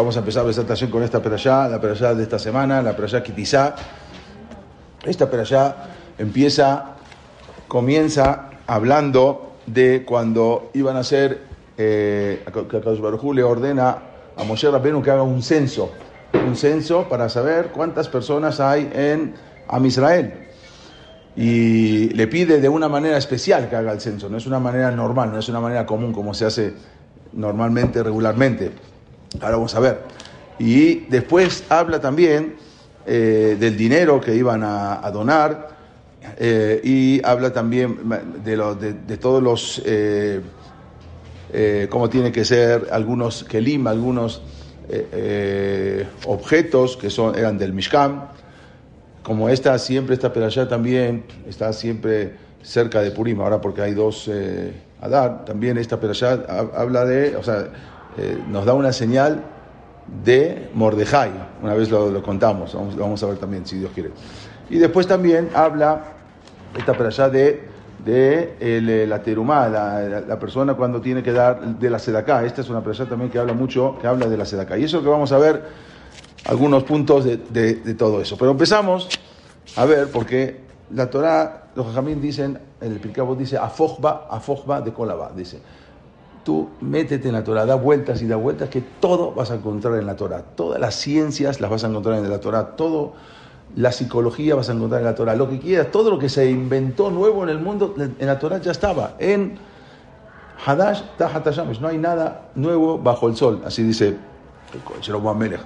Vamos a empezar la presentación con esta perashá, la perashá de esta semana, la perashá Kitizá. Esta perashá empieza, comienza hablando de cuando iban a hacer, eh, que Akadosh Baruj Hu le ordena a Moshe Rabbeinu que haga un censo, un censo para saber cuántas personas hay en Am Israel. Y le pide de una manera especial que haga el censo, no es una manera normal, no es una manera común como se hace normalmente, regularmente. Ahora vamos a ver. Y después habla también eh, del dinero que iban a, donar eh, y habla también de, lo, de, todos los, eh, eh, cómo tiene que ser algunos kelim, algunos eh, eh, objetos que son, eran del Mishkan. Como esta siempre, esta perashá también está siempre cerca de Purim, ahora porque hay dos Adar, también esta perashá habla de, eh, nos da una señal de Mordejai. Una vez lo, contamos, vamos, lo vamos a ver también, si Dios quiere. Y después también habla esta perashá de, de el, la terumá, la, persona cuando tiene que dar de la sedacá. Esta es una perashá también que habla mucho, que habla de la sedacá. Y eso que vamos a ver, algunos puntos de, todo eso. Pero empezamos a ver, porque la Torah, los jajamín dicen, el Pirkabot dice, afojba, afojba de kolaba, dice tú métete en la Torah, da vueltas y da vueltas, que todo vas a encontrar en la Torah. Todas las ciencias las vas a encontrar en la Torah, todo la psicología vas a encontrar en la Torah, lo que quieras, todo lo que se inventó nuevo en el mundo, en la Torah ya estaba. En Hadash Tahatashamesh, no hay nada nuevo bajo el sol, así dice Jeroboam Melech.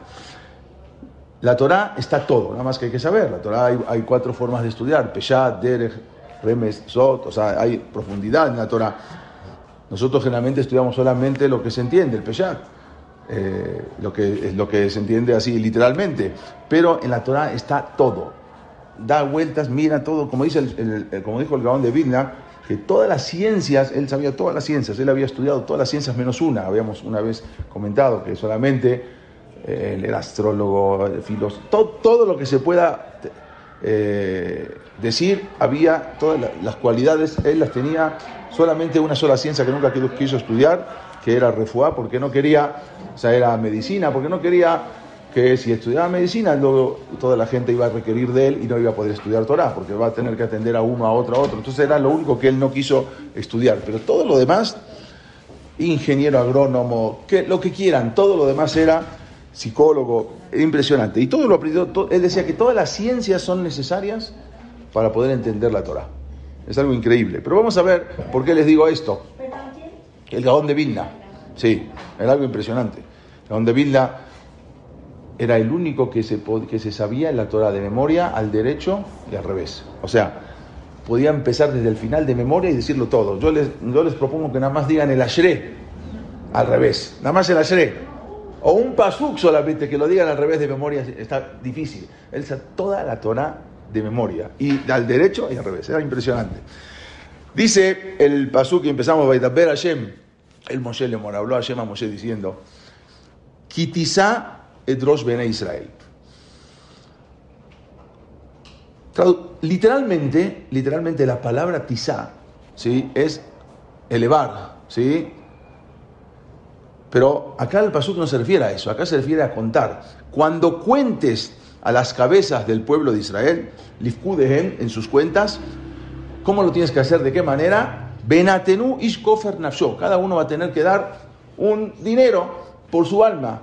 La Torah está todo, nada más que hay que saber. La Torah hay, cuatro formas de estudiar: Peshat, Derech, Remes, Zot, o sea, hay profundidad en la Torah. Nosotros generalmente estudiamos solamente lo que se entiende, el Peshat, eh, lo, que, lo que se entiende así literalmente. Pero en la Torah está todo. Da vueltas, mira todo, como, dice el, el, el, como dijo el Gaón de Vilna, que todas las ciencias, él sabía todas las ciencias, él había estudiado todas las ciencias menos una. Habíamos una vez comentado que solamente eh, era astrólogo, filósofo, todo, todo lo que se pueda eh, decir, había todas las cualidades, él las tenía solamente una sola ciencia que nunca quiso estudiar, que era refuá, porque no quería, o sea, era medicina, porque no quería que si estudiaba medicina, luego toda la gente iba a requerir de él y no iba a poder estudiar Torah, porque va a tener que atender a uno, a otro, a otro. Entonces era lo único que él no quiso estudiar. Pero todo lo demás, ingeniero agrónomo, que, lo que quieran, todo lo demás era psicólogo, impresionante. Y todo lo aprendió, todo, él decía que todas las ciencias son necesarias para poder entender la Torah. Es algo increíble. Pero vamos a ver por qué les digo esto. El Gaón de Vilna. Sí, era algo impresionante. El Gaón de Vilna era el único que se, que se sabía en la Torah de memoria al derecho y al revés. O sea, podía empezar desde el final de memoria y decirlo todo. Yo les, yo les propongo que nada más digan el Ashre al revés. Nada más el Ashre. O un pasuk solamente que lo digan al revés de memoria está difícil. Él toda la Torah de memoria. Y al derecho y al revés. Era impresionante. Dice el pasuk que empezamos, ver Hashem. El Moshe le habló Hashem a Moshe diciendo, Kitizá edrosh bene Israel. Literalmente, literalmente la palabra tizá, ¿sí? Es elevar, ¿sí? Pero acá el pasuk no se refiere a eso, acá se refiere a contar. Cuando cuentes a las cabezas del pueblo de Israel, Lifkudehem, en sus cuentas, ¿cómo lo tienes que hacer? ¿De qué manera? Benatenu ishkofer nafsho. Cada uno va a tener que dar un dinero por su alma.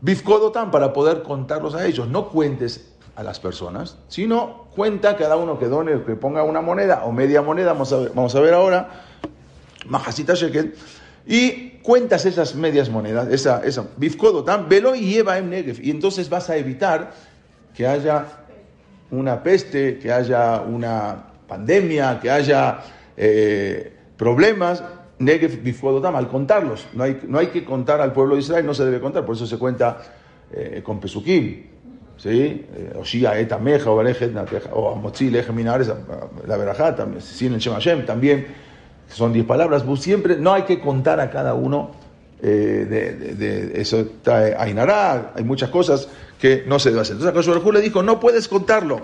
Bifkodotan para poder contarlos a ellos. No cuentes a las personas, sino cuenta cada uno que done, que ponga una moneda o media moneda, vamos a ver, vamos a ver ahora, Majasita Shekel, y cuentas esas medias monedas, esa, esa, Bifkodotan, velo y lleva en Negev, y entonces vas a evitar que haya una peste, que haya una pandemia, que haya eh, problemas, al contarlos. No hay, no hay que contar al pueblo de Israel, no se debe contar, por eso se cuenta eh, con Pesukim. ¿Sí? Oshia, Eta, Meja, o Amotzi, Leje, Minares, la Berajá, también, sin el Shem también, son diez palabras. Siempre no hay que contar a cada uno eh, de, eso trae Ainará, hay muchas cosas que no se debe hacer. Entonces Akash le dijo, no puedes contarlo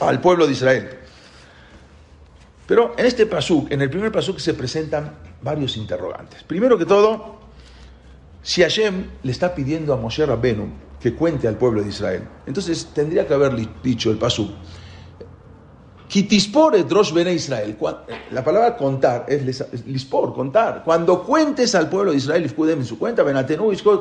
al pueblo de Israel. Pero en este pasuk, en el primer pasuk se presentan varios interrogantes. Primero que todo, si Hashem le está pidiendo a Moshe Rabbenu que cuente al pueblo de Israel, entonces tendría que haber dicho el pasuk, Kitispor drosh bene Israel. La palabra contar es lispor, contar. Cuando cuentes al pueblo de Israel, en su cuenta,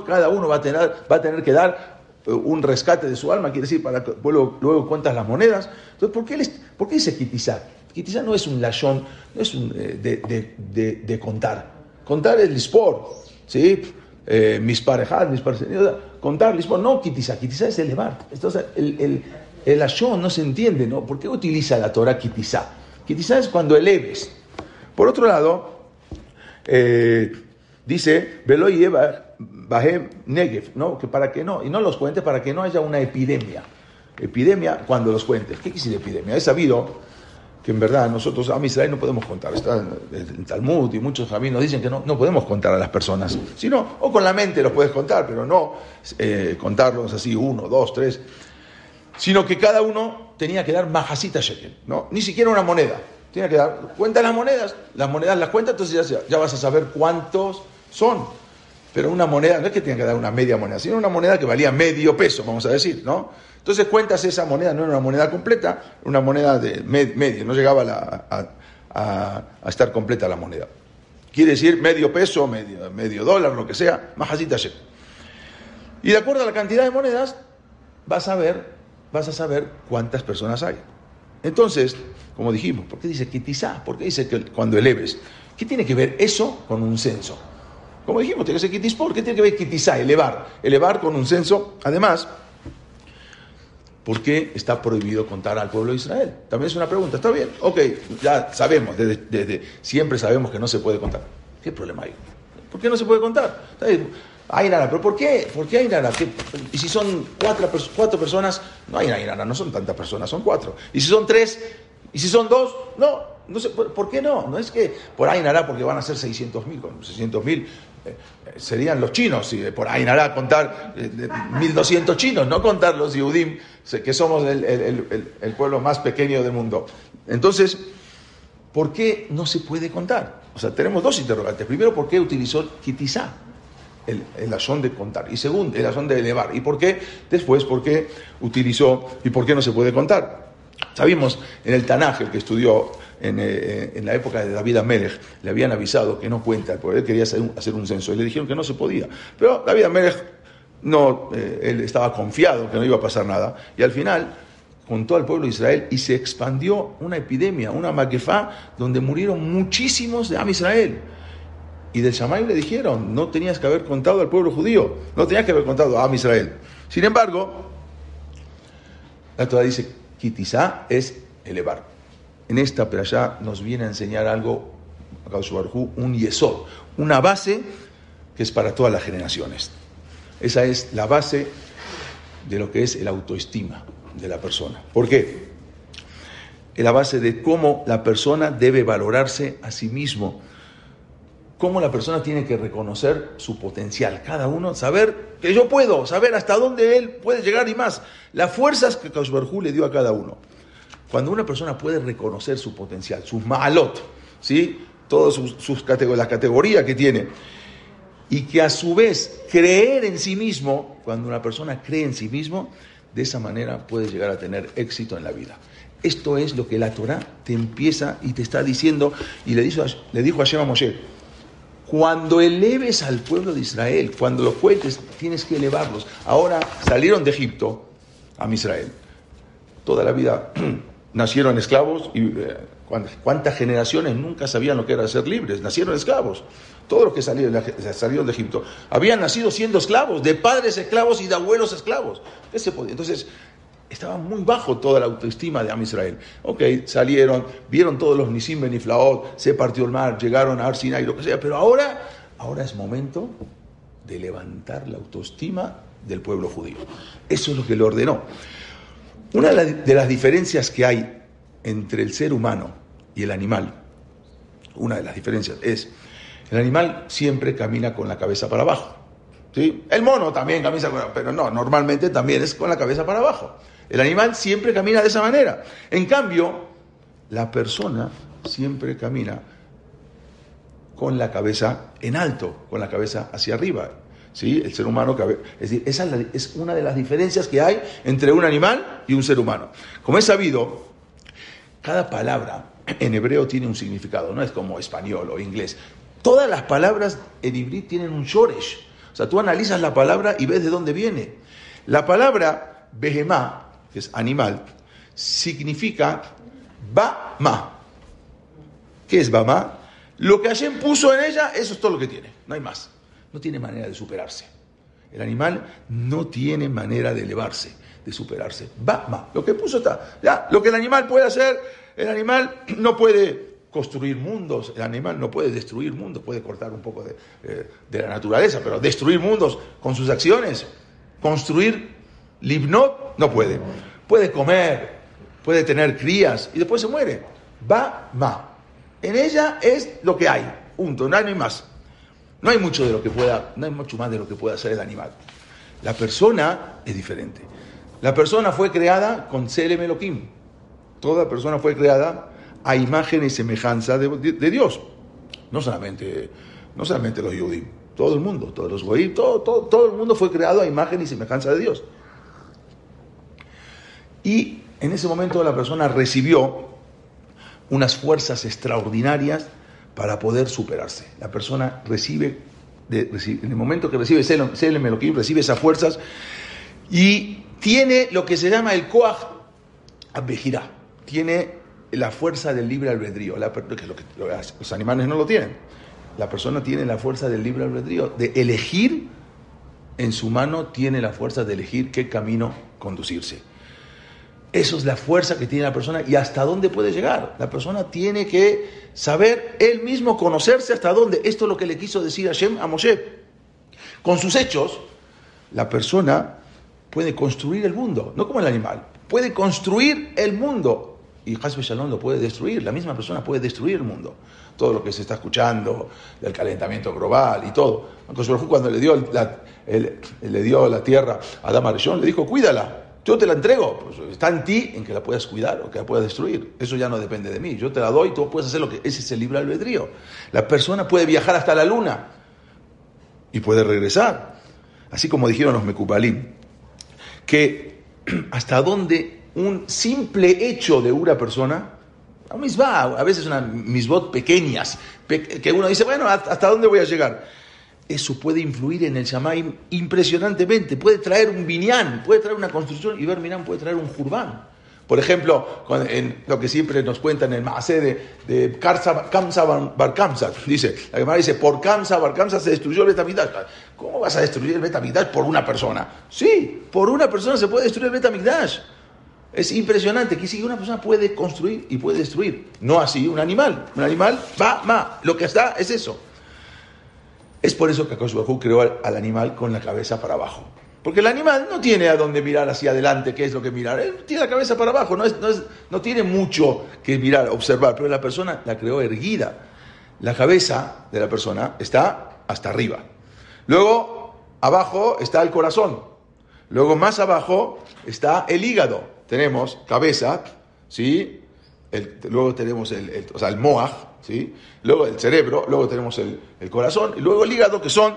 cada uno va a, tener, va a tener que dar eh, un rescate de su alma, quiere decir, para que luego, luego cuentas las monedas. Entonces, ¿por qué, por qué dice kitizar? Kitizar no es un lashon, no es un, eh, de, de, de, contar. Contar es lispor, ¿sí? Eh, mis parejas, mis parejas. Contar, lispor, no kitizar. Kitizar es elevar. Entonces, el el ashon no se entiende, ¿no? ¿Por qué utiliza la Torah kitizá? Kitizá es cuando eleves. Por otro lado, eh, dice, Veloy Bahem Negev, ¿no? Que para que no, y no los cuentes para que no haya una epidemia. Epidemia cuando los cuentes. ¿Qué decir epidemia? Es sabido que en verdad nosotros a Israel no podemos contar. Está en Talmud y muchos caminos dicen que no, no podemos contar a las personas. Sino, o con la mente los puedes contar, pero no eh, contarlos así, uno, dos, tres sino que cada uno tenía que dar majasita shekel, ¿no? Ni siquiera una moneda. Tenía que dar, cuenta las monedas, las monedas las cuenta, entonces ya, ya vas a saber cuántos son. Pero una moneda, no es que tenga que dar una media moneda, sino una moneda que valía medio peso, vamos a decir, ¿no? Entonces cuentas esa moneda, no era una moneda completa, una moneda de medio, no llegaba a, estar completa la moneda. Quiere decir medio peso, medio, medio dólar, lo que sea, majasita shekel. Y de acuerdo a la cantidad de monedas, vas a ver vas a saber cuántas personas hay. Entonces, como dijimos, ¿por qué dice kitizá? ¿Por qué dice que cuando eleves? ¿Qué tiene que ver eso con un censo? Como dijimos, tiene que ser kitispor. ¿Qué tiene que ver kitizá? Elevar. Elevar con un censo. Además, ¿por qué está prohibido contar al pueblo de Israel? También es una pregunta. Está bien, ok, ya sabemos, desde, siempre sabemos que no se puede contar. ¿Qué problema hay? ¿Por qué no se puede contar? Hay nada, pero ¿por qué? ¿Por qué hay nada? Y si son cuatro, personas, no hay nada, no son tantas personas, son cuatro. Y si son tres, y si son dos, no, no sé, ¿por, qué no? No es que por ahí nada porque van a ser 600 mil, 600 mil eh, serían los chinos, y por ahí nada contar 1200 eh, chinos, no contar los Yehudim, que somos el, el, pueblo más pequeño del mundo. Entonces, ¿por qué no se puede contar? O sea, tenemos dos interrogantes. Primero, ¿por qué utilizó Kitizá? El, el de contar. Y segundo, el asón de elevar. ¿Y por qué? Después, ¿por qué utilizó y por qué no se puede contar? Sabimos en el Tanaj, el que estudió en, eh, en, la época de David Amelech, le habían avisado que no cuenta, porque él quería hacer un, hacer un, censo, y le dijeron que no se podía. Pero David Amelech, no, eh, él estaba confiado que no iba a pasar nada, y al final contó al pueblo de Israel y se expandió una epidemia, una maquefá, donde murieron muchísimos de Am Israel. Y del Shammai le dijeron, no tenías que haber contado al pueblo judío, no tenías que haber contado a Israel. Sin embargo, la Torah dice, Kitizá es elevar. En esta allá nos viene a enseñar algo, un yesod, una base que es para todas las generaciones. Esa es la base de lo que es el autoestima de la persona. ¿Por qué? Es la base de cómo la persona debe valorarse a sí mismo cómo la persona tiene que reconocer su potencial, cada uno, saber que yo puedo, saber hasta dónde él puede llegar y más. Las fuerzas que Kaushbarhu le dio a cada uno. Cuando una persona puede reconocer su potencial, sus maalot, ¿sí? todas sus, categorías, la categoría que tiene, y que a su vez creer en sí mismo, cuando una persona cree en sí mismo, de esa manera puede llegar a tener éxito en la vida. Esto es lo que la Torah te empieza y te está diciendo, y le dijo, le dijo a Shema Moshe, cuando eleves al pueblo de Israel, cuando los cuentes, tienes que elevarlos. Ahora salieron de Egipto a Israel. Toda la vida nacieron esclavos y eh, cuántas generaciones nunca sabían lo que era ser libres. Nacieron esclavos. Todos los que salieron, salieron de Egipto habían nacido siendo esclavos, de padres esclavos y de abuelos esclavos. Entonces, estaba muy bajo toda la autoestima de Am Israel. Ok, salieron, vieron todos los Nisim Beniflaot, se partió el mar, llegaron a Arsinai, lo que sea, pero ahora, ahora es momento de levantar la autoestima del pueblo judío. Eso es lo que le ordenó. Una de las diferencias que hay entre el ser humano y el animal, una de las diferencias es, el animal siempre camina con la cabeza para abajo. ¿Sí? El mono también camina, pero no, normalmente también es con la cabeza para abajo. El animal siempre camina de esa manera. En cambio, la persona siempre camina con la cabeza en alto, con la cabeza hacia arriba. ¿Sí? El ser humano, es decir, esa es una de las diferencias que hay entre un animal y un ser humano. Como es sabido, cada palabra en hebreo tiene un significado, no es como español o inglés. Todas las palabras en hebreo tienen un shoresh. O sea, tú analizas la palabra y ves de dónde viene. La palabra behemá, que es animal, significa ba-ma. ¿Qué es ba-ma? Lo que Hashem puso en ella, eso es todo lo que tiene, no hay más. No tiene manera de superarse. El animal no tiene manera de elevarse, de superarse. Va-ma. Lo que puso está. Ya, lo que el animal puede hacer, el animal no puede construir mundos, el animal no puede destruir mundos, puede cortar un poco de, eh, de la naturaleza, pero destruir mundos con sus acciones, construir libnot, no puede. Puede comer, puede tener crías y después se muere. Va-ma. En ella es lo que hay, punto, no hay más. No hay mucho de lo que pueda, no hay mucho más de lo que pueda hacer el animal. La persona es diferente. La persona fue creada con Selem Elohim. Toda persona fue creada a imagen y semejanza de, Dios. No solamente, no solamente los judíos, todo el mundo, todos los goyim, todo, todo, todo el mundo fue creado a imagen y semejanza de Dios. Y en ese momento la persona recibió unas fuerzas extraordinarias para poder superarse. La persona recibe, en el momento que recibe Selem Elohim, recibe esas fuerzas y tiene lo que se llama el Koach Abejirá, tiene la fuerza del libre albedrío, lo que los animales no lo tienen. La persona tiene la fuerza del libre albedrío, de elegir, en su mano tiene la fuerza de elegir qué camino conducirse. Eso es la fuerza que tiene la persona y hasta dónde puede llegar. La persona tiene que saber él mismo, conocerse hasta dónde. Esto es lo que le quiso decir Hashem a Moshe. Con sus hechos, la persona puede construir el mundo, no como el animal, puede construir el mundo. Y Hasbe Shalom lo puede destruir, la misma persona puede destruir el mundo. Todo lo que se está escuchando del calentamiento global y todo. Cuando le dio la, le dio la tierra a Adama le dijo, cuídala, yo te la entrego, pues está en ti en que la puedas cuidar o que la puedas destruir. Eso ya no depende de mí. Yo te la doy, tú puedes hacer lo que ese es el libre albedrío. La persona puede viajar hasta la luna y puede regresar. Así como dijeron los Mekubalim, que hasta dónde un simple hecho de una persona, a misbah, a veces unas misbot pequeñas, que uno dice, bueno, ¿hasta dónde voy a llegar? eso puede influir en el Shamaim impresionantemente. Puede traer un binyan, puede traer una construcción y ver Minán puede traer un jurbán. Por ejemplo, en lo que siempre nos cuentan en el Maasé de, de Kamsa Bar Kamsa, dice, la Gemara dice, por Kamsa Bar Kamsa se destruyó el Betamigdash. ¿Cómo vas a destruir el Betamigdash por una persona? Sí, por una persona se puede destruir el Betamigdash. Es impresionante que si una persona puede construir y puede destruir, no así un animal. Un animal va, va, lo que está es eso. Es por eso que Akash creó al, animal con la cabeza para abajo. Porque el animal no tiene a dónde mirar hacia adelante, qué es lo que mirar. Él tiene la cabeza para abajo, no, no, tiene mucho que mirar, observar. Pero la persona la creó erguida. La cabeza de la persona está hasta arriba. Luego, abajo está el corazón. Luego, más abajo está el hígado. Tenemos cabeza, ¿sí? luego tenemos el, el, o sea, el moaj, ¿sí? luego el cerebro, luego tenemos el, corazón y luego el hígado, que son,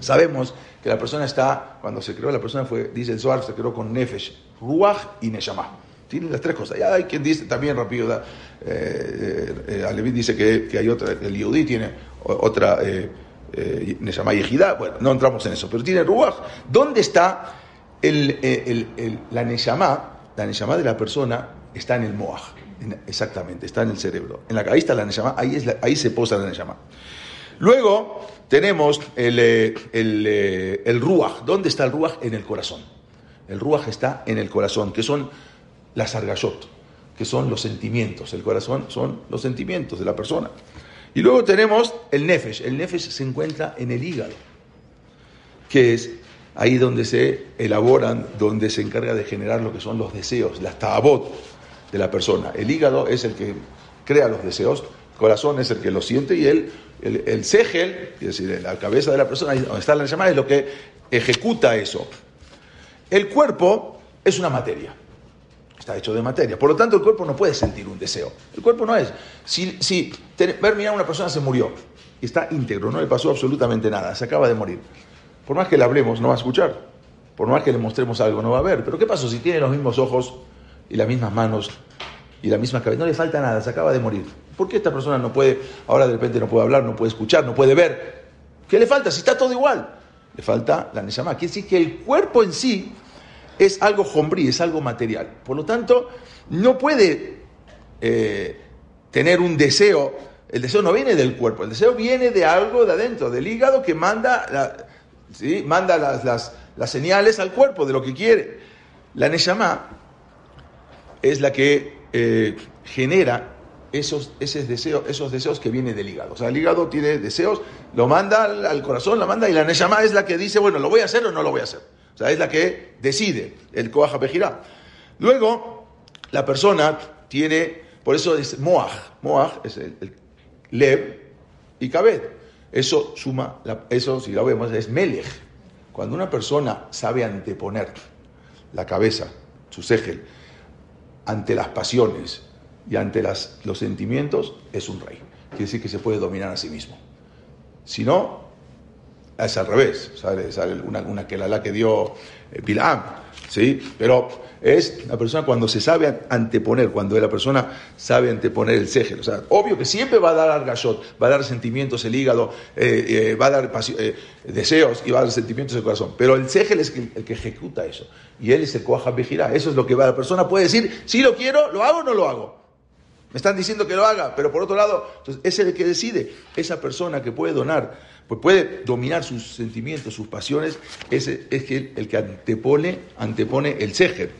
sabemos que la persona está, cuando se creó la persona fue, dice el Zohar, se creó con Nefesh, Ruach y Neshama. Tienen las tres cosas. Ya hay quien dice también rápido, eh, eh, eh dice que, hay otra, el Yudí tiene otra eh, eh, Neshama y Ejidá, bueno, no entramos en eso, pero tiene Ruach. ¿Dónde está el, la Neshama? La Neshama de la persona está en el Moaj exactamente, está en el cerebro. En la, ahí está la Neshama, ahí, es ahí se posa la Neshama. Luego tenemos el, eh, el, eh, el Ruach. ¿Dónde está el Ruach? En el corazón. El ruaj está en el corazón, que son las argayot, que son los sentimientos. El corazón son los sentimientos de la persona. Y luego tenemos el nefesh. El nefesh se encuentra en el hígado, que es ahí donde se elaboran, donde se encarga de generar lo que son los deseos, las tabot de la persona. El hígado es el que crea los deseos, el corazón es el que lo siente y el, el, el segel, es decir, la cabeza de la persona, donde está la llamada, es lo que ejecuta eso. El cuerpo es una materia. Está hecho de materia. Por lo tanto, el cuerpo no puede sentir un deseo. El cuerpo no es. Si, si ver, mirar, una persona se murió y está íntegro, no le pasó absolutamente nada, se acaba de morir. Por más que le hablemos, no va a escuchar. Por más que le mostremos algo, no va a ver. Pero ¿qué pasó si tiene los mismos ojos y las mismas manos y la misma cabeza? No le falta nada, se acaba de morir. ¿Por qué esta persona no puede, ahora de repente no puede hablar, no puede escuchar, no puede ver? ¿Qué le falta si está todo igual? Le falta la Neshama. Quiere decir que el cuerpo en sí es algo jombrí, es algo material. Por lo tanto, no puede eh, tener un deseo. El deseo no viene del cuerpo, el deseo viene de algo de adentro, del hígado que manda, manda las, las, las, señales al cuerpo de lo que quiere. La Neshama es la que eh, genera esos, esos, deseos, esos deseos que vienen del hígado. O sea, el hígado tiene deseos, lo manda al, corazón, lo manda, y la Neshama es la que dice, bueno, ¿lo voy a hacer o no lo voy a hacer? O sea, es la que decide, el Pejirá. Luego, la persona tiene, por eso es Moaj. Moaj es el, el Lev y Kabed. Eso suma, eso si lo vemos, es Melech. Cuando una persona sabe anteponer la cabeza, su segel, ante las pasiones y ante las, los sentimientos, es un rey. Quiere decir que se puede dominar a sí mismo. Si no, es al revés, sale, sale una, una que la que dio eh, Pilam, ¿sí? Pero es la persona cuando se sabe anteponer, cuando la persona sabe anteponer el segel. O sea, obvio que siempre va a dar argashot, va a dar sentimientos el hígado, eh, eh, va a dar eh, deseos y va a dar sentimientos el corazón. Pero el segel es el, el que ejecuta eso. Y él es el coaja vejirá. Eso es lo que va. La persona puede decir, si lo quiero, lo hago o no lo hago. Me están diciendo que lo haga, pero por otro lado, es el que decide. Esa persona que puede donar, pues puede dominar sus sentimientos, sus pasiones, es, es el, el, que antepone, antepone el sejer.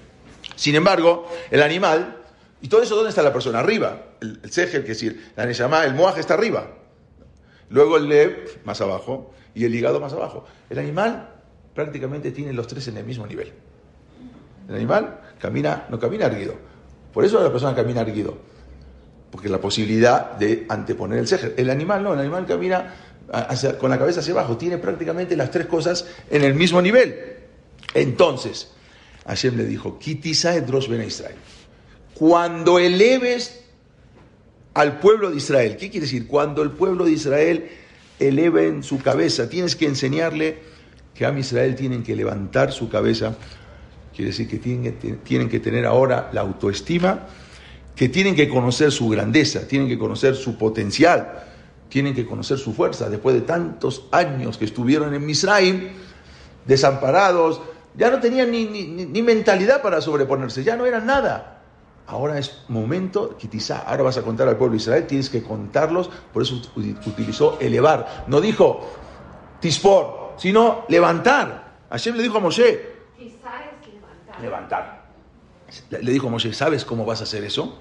Sin embargo, el animal, y todo eso, ¿dónde está la persona? Arriba. El, el que es decir, la neshama, el moaj está arriba. Luego el lev, más abajo, y el hígado más abajo. El animal prácticamente tiene los tres en el mismo nivel. El animal camina, no camina erguido. Por eso la persona camina erguido porque la posibilidad de anteponer el sejer. El animal no, el animal camina con la cabeza hacia abajo, tiene prácticamente las tres cosas en el mismo nivel. Entonces, Hashem le dijo, Ben Israel. Cuando eleves al pueblo de Israel, ¿qué quiere decir? Cuando el pueblo de Israel eleve en su cabeza, tienes que enseñarle que a Israel tienen que levantar su cabeza, quiere decir que tienen que tener ahora la autoestima que tienen que conocer su grandeza, tienen que conocer su potencial, tienen que conocer su fuerza. Después de tantos años que estuvieron en Misraim, desamparados, ya no tenían ni, ni, ni mentalidad para sobreponerse, ya no eran nada. Ahora es momento, quizá ahora vas a contar al pueblo de Israel, tienes que contarlos, por eso utilizó elevar. No dijo tispor, sino levantar. Hashem le dijo a Moshe, levantar. levantar. Le dijo a Moshe, ¿sabes cómo vas a hacer eso?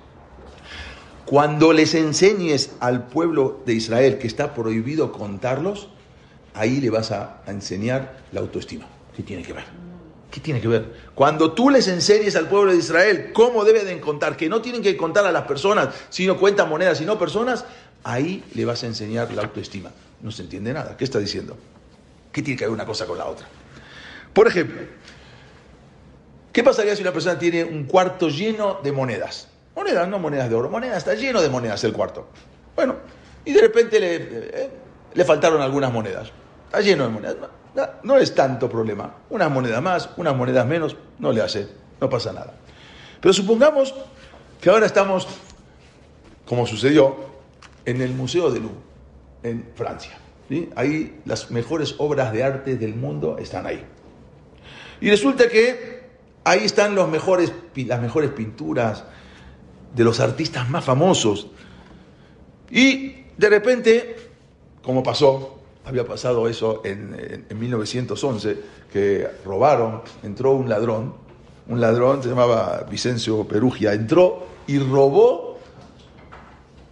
Cuando les enseñes al pueblo de Israel que está prohibido contarlos, ahí le vas a enseñar la autoestima. ¿Qué tiene que ver? ¿Qué tiene que ver? Cuando tú les enseñes al pueblo de Israel cómo deben contar, que no tienen que contar a las personas, sino cuentan monedas, sino personas, ahí le vas a enseñar la autoestima. No se entiende nada. ¿Qué está diciendo? ¿Qué tiene que ver una cosa con la otra? Por ejemplo, ¿qué pasaría si una persona tiene un cuarto lleno de monedas? Monedas, no monedas de oro, monedas, está lleno de monedas el cuarto. Bueno, y de repente le, eh, faltaron algunas monedas. Está lleno de monedas. No, no, es tanto problema. Unas monedas más, unas monedas menos, no le hace, no pasa nada. Pero supongamos que ahora estamos, como sucedió, en el Museo de Louvre, en Francia. ¿sí? Ahí las mejores obras de arte del mundo están ahí. Y resulta que ahí están los mejores, las mejores pinturas, de los artistas más famosos. Y de repente, como pasó, había pasado eso en, en, 1911, que robaron, entró un ladrón, un ladrón se llamaba Vicencio Perugia, entró y robó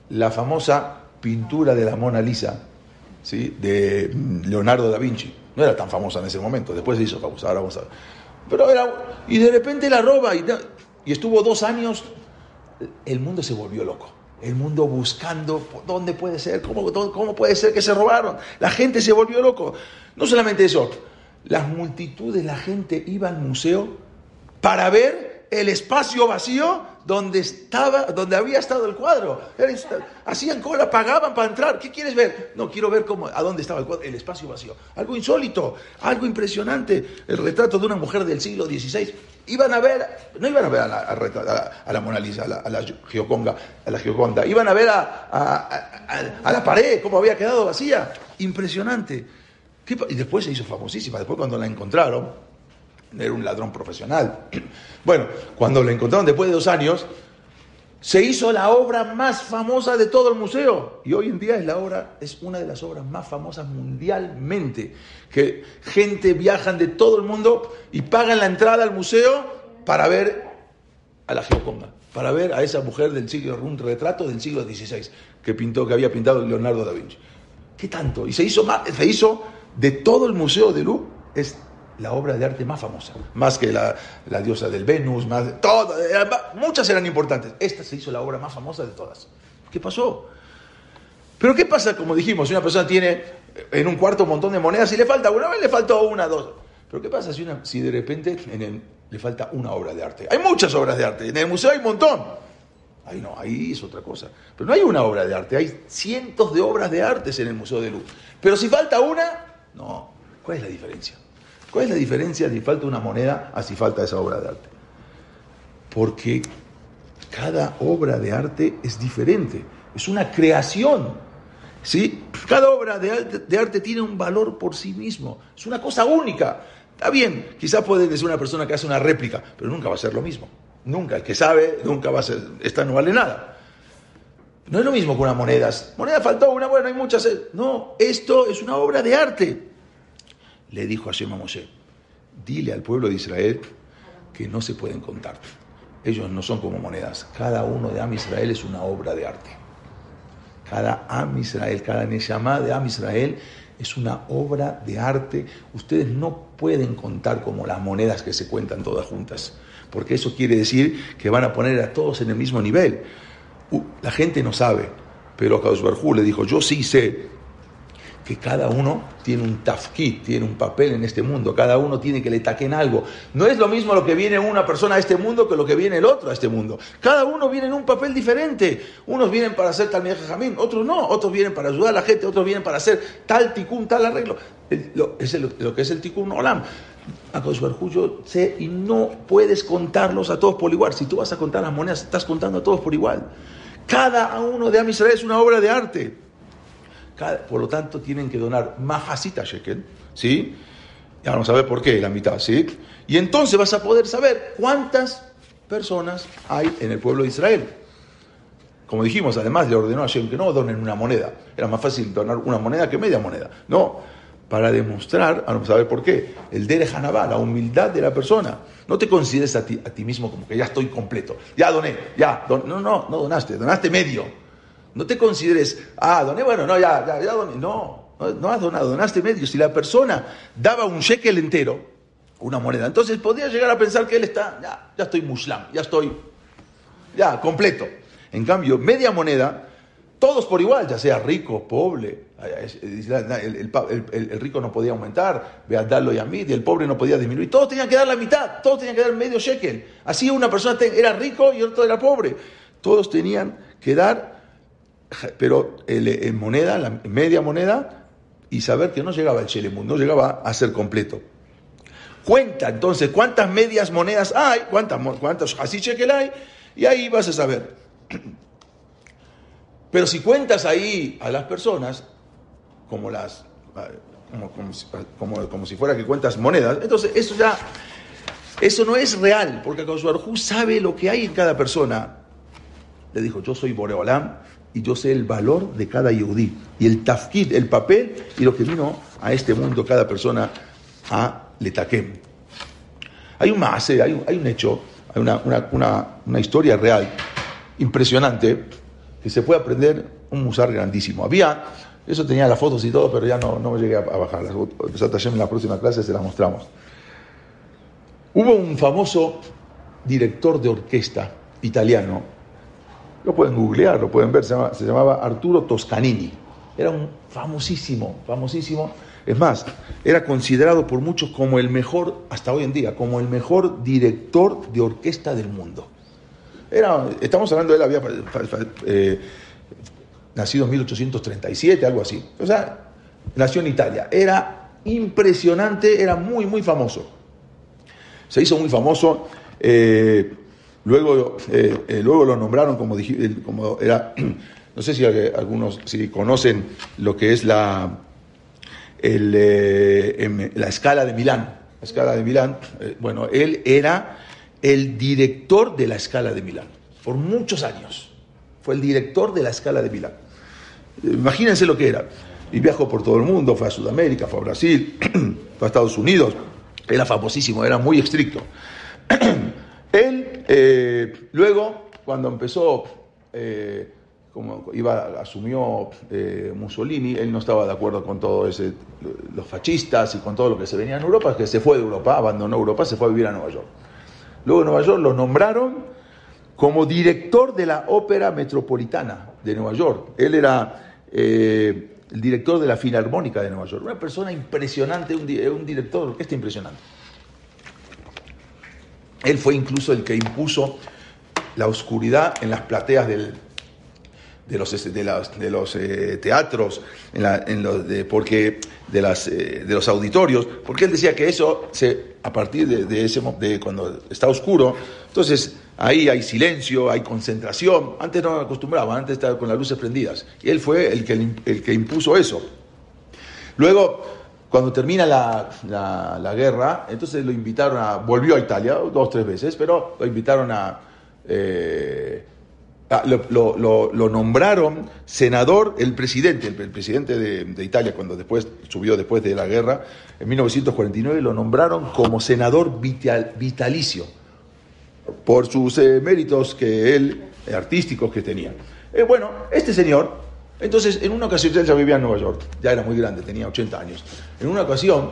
la famosa pintura de la Mona Lisa, ¿sí? de Leonardo da Vinci. No era tan famosa en ese momento, después se hizo famosa, ahora vamos a ver. Pero era, y de repente la roba y, y estuvo dos años, el mundo se volvió loco. El mundo buscando dónde puede ser, cómo, cómo puede ser que se robaron. La gente se volvió loco. No solamente eso, las multitudes, la gente iba al museo para ver el espacio vacío donde estaba, donde había estado el cuadro. Hacían cola, pagaban para entrar. ¿Qué quieres ver? No, quiero ver cómo, a dónde estaba el cuadro, el espacio vacío. Algo insólito, algo impresionante. El retrato de una mujer del siglo XVI. Iban a ver, no iban a ver a la, Mona Lisa, a la, a a la Gioconda. Iban a ver a, la pared, cómo había quedado vacía. Impresionante. Y después se hizo famosísima. Después cuando la encontraron, era un ladrón profesional. Bueno, cuando lo encontraron después de dos años, se hizo la obra más famosa de todo el museo. Y hoy en día es la obra, es una de las obras más famosas mundialmente. Que gente viajan de todo el mundo y pagan la entrada al museo para ver a la Gioconda, para ver a esa mujer del siglo, un retrato del siglo XVI que pintó, que había pintado Leonardo da Vinci. ¿Qué tanto? Y se hizo, se hizo de todo el museo de Louvre, es la obra de arte más famosa, más que la, diosa del Venus, más todo, muchas eran importantes. Esta se hizo la obra más famosa de todas. ¿Qué pasó? Pero ¿qué pasa, como dijimos, si una persona tiene en un cuarto un montón de monedas y le falta una, vez le faltó una, dos. Pero ¿qué pasa si, una, si de repente le falta una obra de arte? Hay muchas obras de arte, en el museo hay un montón. Ahí no, ahí es otra cosa. Pero no hay una obra de arte, hay cientos de obras de arte en el Museo de Luz. Pero si falta una, no. ¿Cuál es la diferencia? ¿Cuál es la diferencia si falta una moneda a si falta esa obra de arte? Porque cada obra de arte es diferente, es una creación. ¿sí? Cada obra de arte, tiene un valor por sí mismo, es una cosa única. Está bien, quizás puede decir una persona que hace una réplica, pero nunca va a ser lo mismo. Nunca, el que sabe, nunca va a ser, esta no vale nada. No es lo mismo que una moneda. Moneda faltó una, bueno, hay muchas. No, esto es una obra de arte le dijo a Shema Moshe, dile al pueblo de Israel que no se pueden contar. Ellos no son como monedas. Cada uno de Am Israel es una obra de arte. Cada Am Israel, cada Neshama de Am Israel es una obra de arte. Ustedes no pueden contar como las monedas que se cuentan todas juntas, porque eso quiere decir que van a poner a todos en el mismo nivel. La gente no sabe, pero a Kaush le dijo, yo sí sé que cada uno tiene un tafkit, tiene un papel en este mundo, cada uno tiene que le taquen algo. No es lo mismo lo que viene una persona a este mundo que lo que viene el otro a este mundo. Cada uno viene en un papel diferente. Unos vienen para hacer tal jamín, otros no, otros vienen para ayudar a la gente, otros vienen para hacer tal ticún, tal arreglo. Lo, es lo que es el ticún olam. A yo sé y no puedes contarlos a todos por igual. Si tú vas a contar las monedas, estás contando a todos por igual. Cada uno de Amisrael es una obra de arte por lo tanto, tienen que donar majasita shekel, ¿sí? Ya vamos a ver por qué, la mitad, ¿sí? Y entonces vas a poder saber cuántas personas hay en el pueblo de Israel. Como dijimos, además le ordenó a Hashem que no donen una moneda. Era más fácil donar una moneda que media moneda. No, para demostrar, vamos a ver por qué, el Dere Hanabá, la humildad de la persona. No te consideres a ti, a ti mismo como que ya estoy completo. Ya doné, ya. no, no, no donaste, donaste medio. No te consideres, ah, doné, bueno, no, ya, ya, ya doné. No, no, has donado, donaste medio. Si la persona daba un shekel entero, una moneda, entonces podría llegar a pensar que él está, ya, ya estoy muslam, ya estoy, ya, completo. En cambio, media moneda, todos por igual, ya sea rico, pobre, el, rico no podía aumentar, darlo y a mí, y el pobre no podía disminuir, todos tenían que dar la mitad, todos tenían que dar medio shekel. Así una persona era rico y otro era pobre. Todos tenían que dar pero en moneda, la media moneda, y saber que no llegaba el Shelemun, no llegaba a ser completo. Cuenta entonces cuántas medias monedas hay, cuántas, cuántos así chequel hay, y ahí vas a saber. Pero si cuentas ahí a las personas, como las como, como, si fuera que cuentas monedas, entonces eso ya, eso no es real, porque Akadosh sabe lo que hay en cada persona. Le dijo, yo soy Boreolam, y yo sé el valor de cada yudí y el tafkid, el papel y lo que vino a este mundo cada persona a Letakem. Hay un más, hay un, hecho, hay una, historia real impresionante que se puede aprender un musar grandísimo. Había, eso tenía las fotos y todo, pero ya no, no llegué a, bajarlas. En la próxima clase se las mostramos. Hubo un famoso director de orquesta italiano, lo pueden googlear, lo pueden ver, se, llamaba Arturo Toscanini. Era un famosísimo, famosísimo. Es más, era considerado por muchos como el mejor, hasta hoy en día, como el mejor director de orquesta del mundo. Era, estamos hablando, él había eh, nacido en 1837, algo así. O sea, nació en Italia. Era impresionante, era muy, muy famoso. Se hizo muy famoso. Eh, luego, eh, luego lo nombraron como, era no sé si algunos si conocen lo que es la, eh, la escala de Milán. La escala de Milán, eh, bueno, él era el director de la escala de Milán por muchos años. Fue el director de la escala de Milán. Imagínense lo que era. Y viajó por todo el mundo, fue a Sudamérica, fue a Brasil, fue a Estados Unidos. Era famosísimo, era muy estricto. él, eh, luego, cuando empezó como iba, asumió eh, Mussolini, él no estaba de acuerdo con todo ese, los fascistas y con todo lo que se venía en Europa, que se fue de Europa, abandonó Europa, se fue a vivir a Nueva York. Luego en Nueva York lo nombraron como director de la Ópera Metropolitana de Nueva York. Él era eh, el director de la Filarmónica de Nueva York. Una persona impresionante, un, un director de orquesta impresionante. Él fue incluso el que impuso la oscuridad en las plateas de los, de los eh, teatros, en los de, porque, de, las, eh, de los auditorios, porque él decía que eso, se, a partir de, ese de cuando está oscuro, entonces ahí hay silencio, hay concentración. Antes no acostumbraban, antes estaba con las luces prendidas. Y él fue el que, el que impuso eso. Luego, cuando termina la, la, guerra, entonces lo invitaron a, volvió a Italia dos, tres veces, pero lo invitaron a... Eh, Ah, lo, nombraron senador, el presidente, el, presidente de, Italia, cuando después subió después de la guerra, en 1949, lo nombraron como senador vitalicio por sus eh, méritos que él, artísticos que tenía. Eh, bueno, este señor, entonces en una ocasión, él ya vivía en Nueva York, ya era muy grande, tenía 80 años. En una ocasión,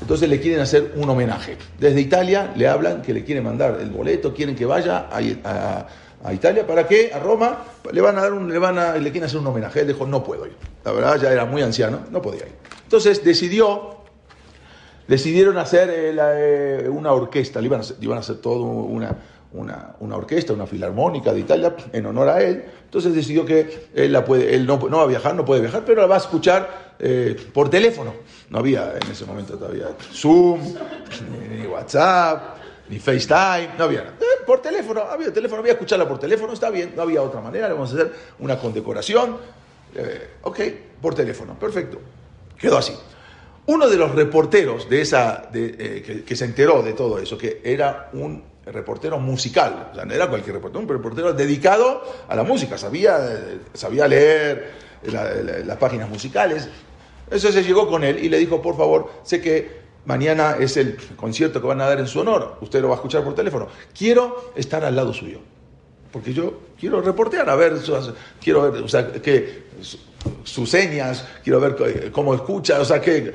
entonces le quieren hacer un homenaje. Desde Italia le hablan que le quieren mandar el boleto, quieren que vaya a Italia, ¿para qué? A Roma, le van a dar un, le van a, le quieren hacer un homenaje. Él dijo, no puedo ir. La verdad, ya era muy anciano, no podía ir. Entonces decidió, decidieron hacer eh, eh, una orquesta, le iban a hacer, iban a hacer todo una, una, orquesta, una filarmónica de Italia en honor a él. Entonces decidió que él, la puede, él no, va a viajar, no puede viajar, pero la va a escuchar eh, por teléfono. No había en ese momento todavía Zoom, ni WhatsApp, ni FaceTime, no había nada. Eh, por teléfono, había teléfono, había escucharla por teléfono, está bien, no había otra manera, le vamos a hacer una condecoración. Eh, ok, por teléfono, perfecto. Quedó así. Uno de los reporteros de esa, eh, que, se enteró de todo eso, que era un reportero musical, o sea, no era cualquier reportero, un reportero dedicado a la música, sabía, sabía leer las páginas musicales. Eso se llegó con él y le dijo, por favor, sé que mañana es el concierto que van a dar en su honor, usted lo va a escuchar por teléfono. Quiero estar al lado suyo, porque yo quiero reportear, a ver, quiero ver, o sea, que sus señas, quiero ver cómo escucha, o sea, que,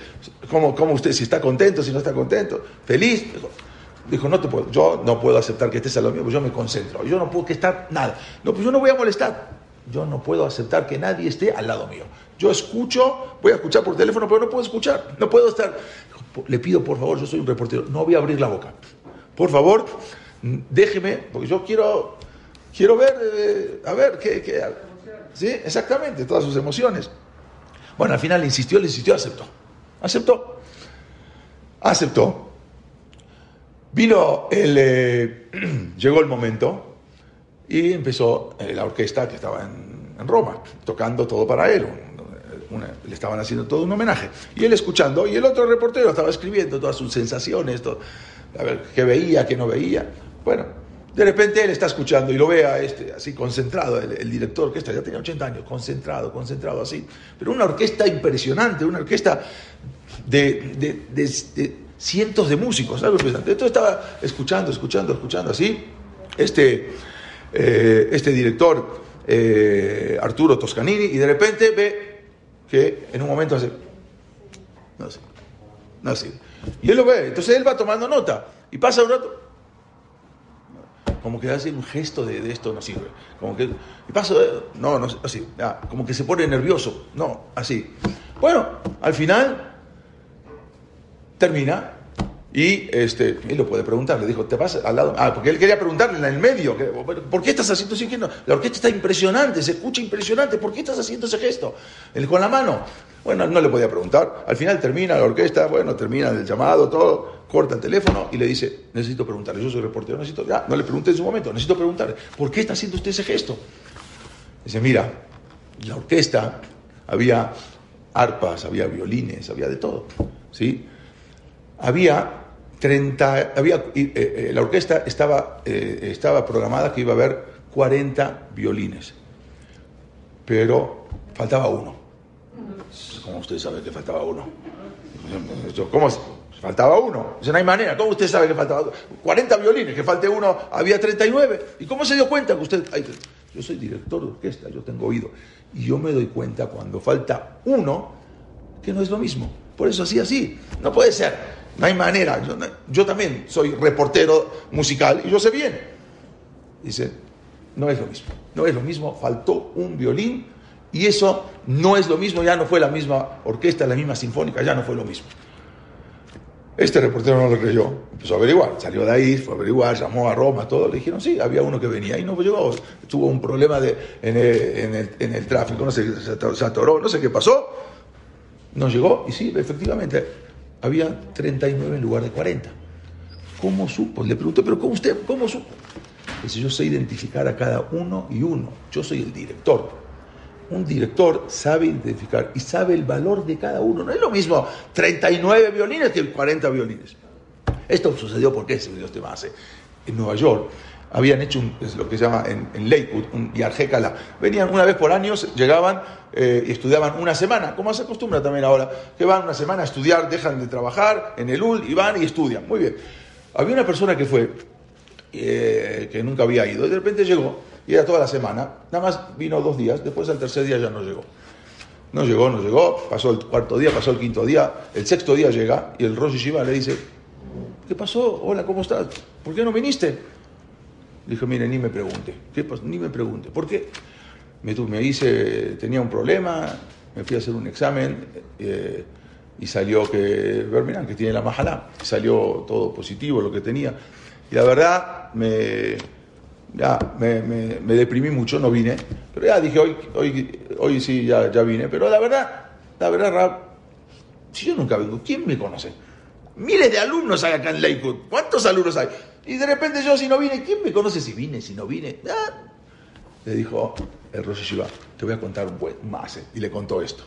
cómo, cómo usted, si está contento, si no está contento, feliz. Dijo, no te puedo, yo no puedo aceptar que estés al lado mío, pues yo me concentro, yo no puedo que estar nada. No, pues yo no voy a molestar, yo no puedo aceptar que nadie esté al lado mío. Yo escucho, voy a escuchar por teléfono, pero no puedo escuchar, no puedo estar le pido por favor, yo soy un reportero, no voy a abrir la boca. Por favor, déjeme, porque yo quiero, quiero ver, eh, a ver, qué, sí, exactamente, todas sus emociones. Bueno, al final le insistió, le insistió, aceptó. Aceptó. Aceptó. Vino el, eh, llegó el momento y empezó eh, la orquesta que estaba en, Roma, tocando todo para él, le estaban haciendo todo un homenaje. Y él escuchando, y el otro reportero estaba escribiendo todas sus sensaciones, a ver qué veía, qué no veía. Bueno, De repente él está escuchando y lo ve a este, así concentrado, el, director que está, ya tenía 80 años, concentrado, concentrado así. Pero una orquesta impresionante, una orquesta de, cientos de músicos, algo impresionante. Entonces estaba escuchando, escuchando, escuchando así. Este, eh, este director, eh, Arturo Toscanini, y de repente ve que en un momento hace, no sé, no sé. Y él lo ve, entonces él va tomando nota. Y pasa un rato, como que hace un gesto de, esto no sirve. Como que, y pasa, no, no, así, como que se pone nervioso, no, así. Bueno, al final termina y este, él lo puede preguntar, le dijo, ¿te pasa al lado? Ah, porque él quería preguntarle en el medio, ¿por qué estás haciendo ese gesto? La orquesta está impresionante, se escucha impresionante, ¿por qué estás haciendo ese gesto? Él con la mano. Bueno, no le podía preguntar. Al final termina la orquesta, bueno, termina el llamado, todo corta el teléfono y le dice, necesito preguntarle, yo soy reportero, necesito, ya, no le pregunté en su momento, necesito preguntarle, ¿por qué está haciendo usted ese gesto? Dice, mira, la orquesta había arpas, había violines, había de todo, ¿sí? Había 30, había, eh, eh, la orquesta estaba, eh, estaba programada que iba a haber 40 violines, pero faltaba uno. ¿Cómo usted sabe que faltaba uno? ¿Cómo? Faltaba uno. No hay manera. ¿Cómo usted sabe que faltaba uno? 40 violines, que falte uno, había 39. ¿Y cómo se dio cuenta que usted... yo soy director de orquesta, yo tengo oído. Y yo me doy cuenta cuando falta uno, que no es lo mismo. Por eso así, así. No puede ser. No hay manera. Yo, también soy reportero musical y yo sé bien. Dice, no es lo mismo. No es lo mismo. Faltó un violín y eso no es lo mismo. Ya no fue la misma orquesta, la misma sinfónica, ya no fue lo mismo. Este reportero no lo creyó, empezó a averiguar, salió de ahí, fue a averiguar, llamó a Roma, todo, le dijeron, sí, había uno que venía y no llegó, tuvo un problema de, en, el, tráfico, no sé qué pasó, no llegó y sí, efectivamente, había 39 en lugar de 40. ¿Cómo supo? Le pregunté, pero ¿cómo usted, cómo supo? Dice, yo sé identificar a cada uno y uno, yo soy el director un director sabe identificar y sabe el valor de cada uno. No es lo mismo 39 violines que 40 violines. Esto sucedió porque se dio este base. En Nueva York habían hecho lo que se llama en, Lakewood, un Yarjekala. Venían una vez por año, llegaban eh, y estudiaban una semana, como se acostumbra también ahora, que van una semana a estudiar, dejan de trabajar en el UL y van y estudian. Muy bien. Había una persona que fue, eh, que nunca había ido, y de repente llegó y era toda la semana. Nada más vino dos días, después al tercer día ya no llegó. No llegó, no llegó, pasó el cuarto día, pasó el quinto día, el sexto día llega y el Rosh Shiva le dice, ¿qué pasó? Hola, ¿cómo estás? ¿Por qué no viniste? Dijo, mire, ni me pregunte, ¿qué pasó? Ni me pregunte, ¿por qué? Me, me hice, tenía un problema, me fui a hacer un examen eh, y salió que, miran, que tiene la majalá, salió todo positivo lo que tenía. Y la verdad, me, ya me, me, deprimí mucho, no vine, pero ya dije, hoy, hoy, hoy sí, ya, ya vine, pero la verdad, la verdad, Rab, si yo nunca vengo, ¿quién me conoce? Miles de alumnos hay acá en Lakewood, ¿cuántos alumnos hay? Y de repente yo si no vine, ¿quién me conoce si vine, si no vine? Le dijo el Rosh Shiva, te voy a contar un buen mase, y le contó esto,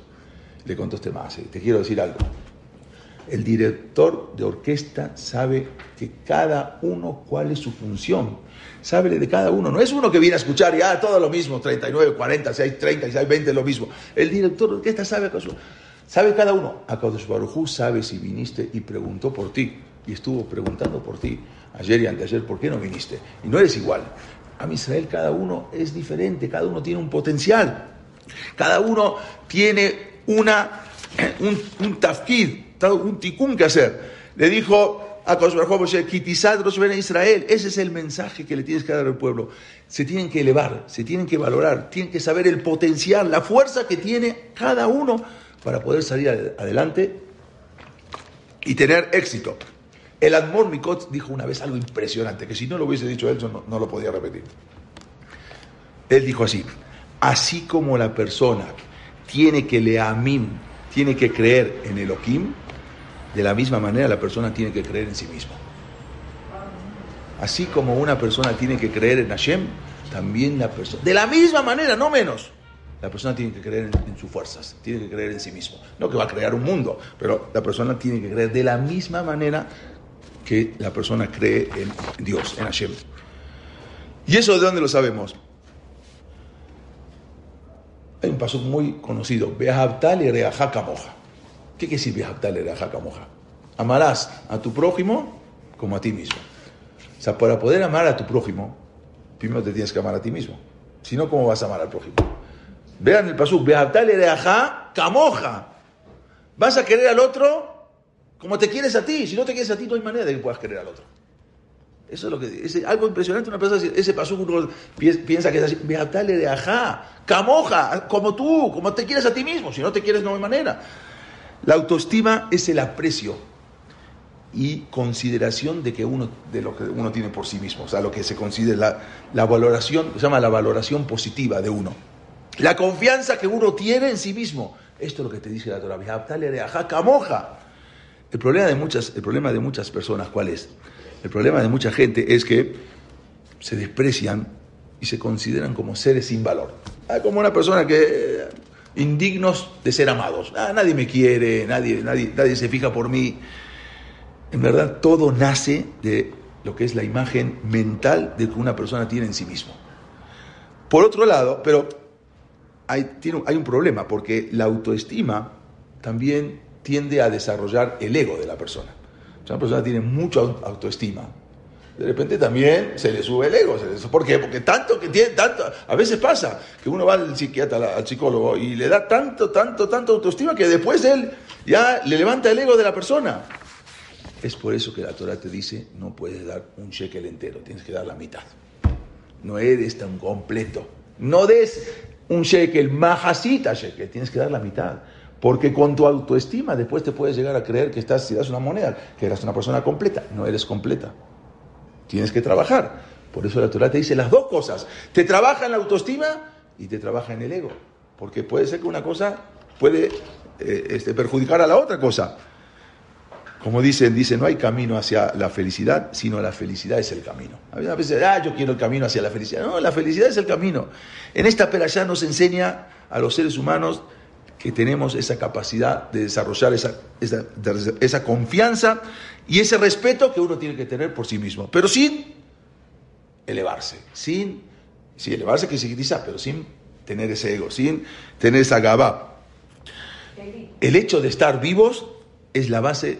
le contó este mase, te quiero decir algo. El director de orquesta sabe que cada uno cuál es su función sabe de cada uno. No es uno que viene a escuchar y, ah, todo lo mismo, 39, 40, 6, 30, 6, 20, lo mismo. El director de orquesta sabe acaso. Sabe cada uno. Akadosh Barujú sabe si viniste y preguntó por ti. Y estuvo preguntando por ti ayer y anteayer, ¿por qué no viniste? Y no eres igual. A Israel cada uno es diferente, cada uno tiene un potencial. Cada uno tiene una, un, un tafkid, un ticún que hacer. Le dijo a Israel. Ese es el mensaje que le tienes que dar al pueblo. Se tienen que elevar, se tienen que valorar, tienen que saber el potencial, la fuerza que tiene cada uno para poder salir adelante y tener éxito. El Admor Mikot dijo una vez algo impresionante, que si no lo hubiese dicho él, no, no lo podía repetir. Él dijo así, así como la persona tiene que tiene que creer en Elohim, de la misma manera la persona tiene que creer en sí misma. Así como una persona tiene que creer en Hashem, también la persona, de la misma manera, no menos, la persona tiene que creer en, sus fuerzas, tiene que creer en sí mismo. No que va a crear un mundo, pero la persona tiene que creer de la misma manera que la persona cree en Dios, en Hashem. ¿Y eso de dónde lo sabemos? Hay un paso muy conocido, Behabtal y Reajá Camoja. ¿Qué quiere decir Behabtal y Reajá Camoja? Amarás a tu prójimo como a ti mismo. O sea, para poder amar a tu prójimo, primero te tienes que amar a ti mismo. Si no, ¿cómo vas a amar al prójimo? Vean el pasú, Behabtal y. Vas a querer al otro como te quieres a ti. Si no te quieres a ti, no hay manera de que puedas querer al otro. Eso es lo que es algo impresionante. Una persona, ese paso uno piensa que es así, Beatale de ajá, camoja, como tú, como te quieres a ti mismo. Si no te quieres, no hay manera. La autoestima es el aprecio y consideración de que uno de lo que uno tiene por sí mismo, o sea, lo que se considera la, la valoración, se llama la valoración positiva de uno. La confianza que uno tiene en sí mismo. Esto es lo que te dice la Torah. Beatale de ajá, camoja. El problema de muchas, el problema de muchas personas, ¿cuál es? El problema de mucha gente es que se desprecian y se consideran como seres sin valor. Ah, como una persona que eh, indignos de ser amados. Ah, nadie me quiere, nadie, nadie, nadie se fija por mí. En verdad, todo nace de lo que es la imagen mental de que una persona tiene en sí mismo. Por otro lado, pero hay, hay un problema, porque la autoestima también tiende a desarrollar el ego de la persona. Si una persona tiene mucha autoestima, de repente también se le sube el ego. ¿Por qué? Porque tanto que tiene, tanto, a veces pasa que uno va al psiquiatra, al psicólogo y le da tanto, tanto, tanto autoestima que después él ya le levanta el ego de la persona. Es por eso que la Torah te dice, no puedes dar un shekel entero, tienes que dar la mitad. No eres tan completo. No des un shekel, majasita shekel, tienes que dar la mitad. Porque con tu autoestima después te puedes llegar a creer que estás, si das una moneda, que eres una persona completa. No eres completa. Tienes que trabajar. Por eso la Torah te dice las dos cosas. Te trabaja en la autoestima y te trabaja en el ego. Porque puede ser que una cosa puede eh, este, perjudicar a la otra cosa. Como dicen, dice, no hay camino hacia la felicidad, sino la felicidad es el camino. A veces, ah, yo quiero el camino hacia la felicidad. No, la felicidad es el camino. En esta ya nos enseña a los seres humanos que tenemos esa capacidad de desarrollar esa, esa, confianza y ese respeto que uno tiene que tener por sí mismo, pero sin elevarse, sin, sí, elevarse que se pero sin tener ese ego, sin tener esa gaba. El hecho de estar vivos es la base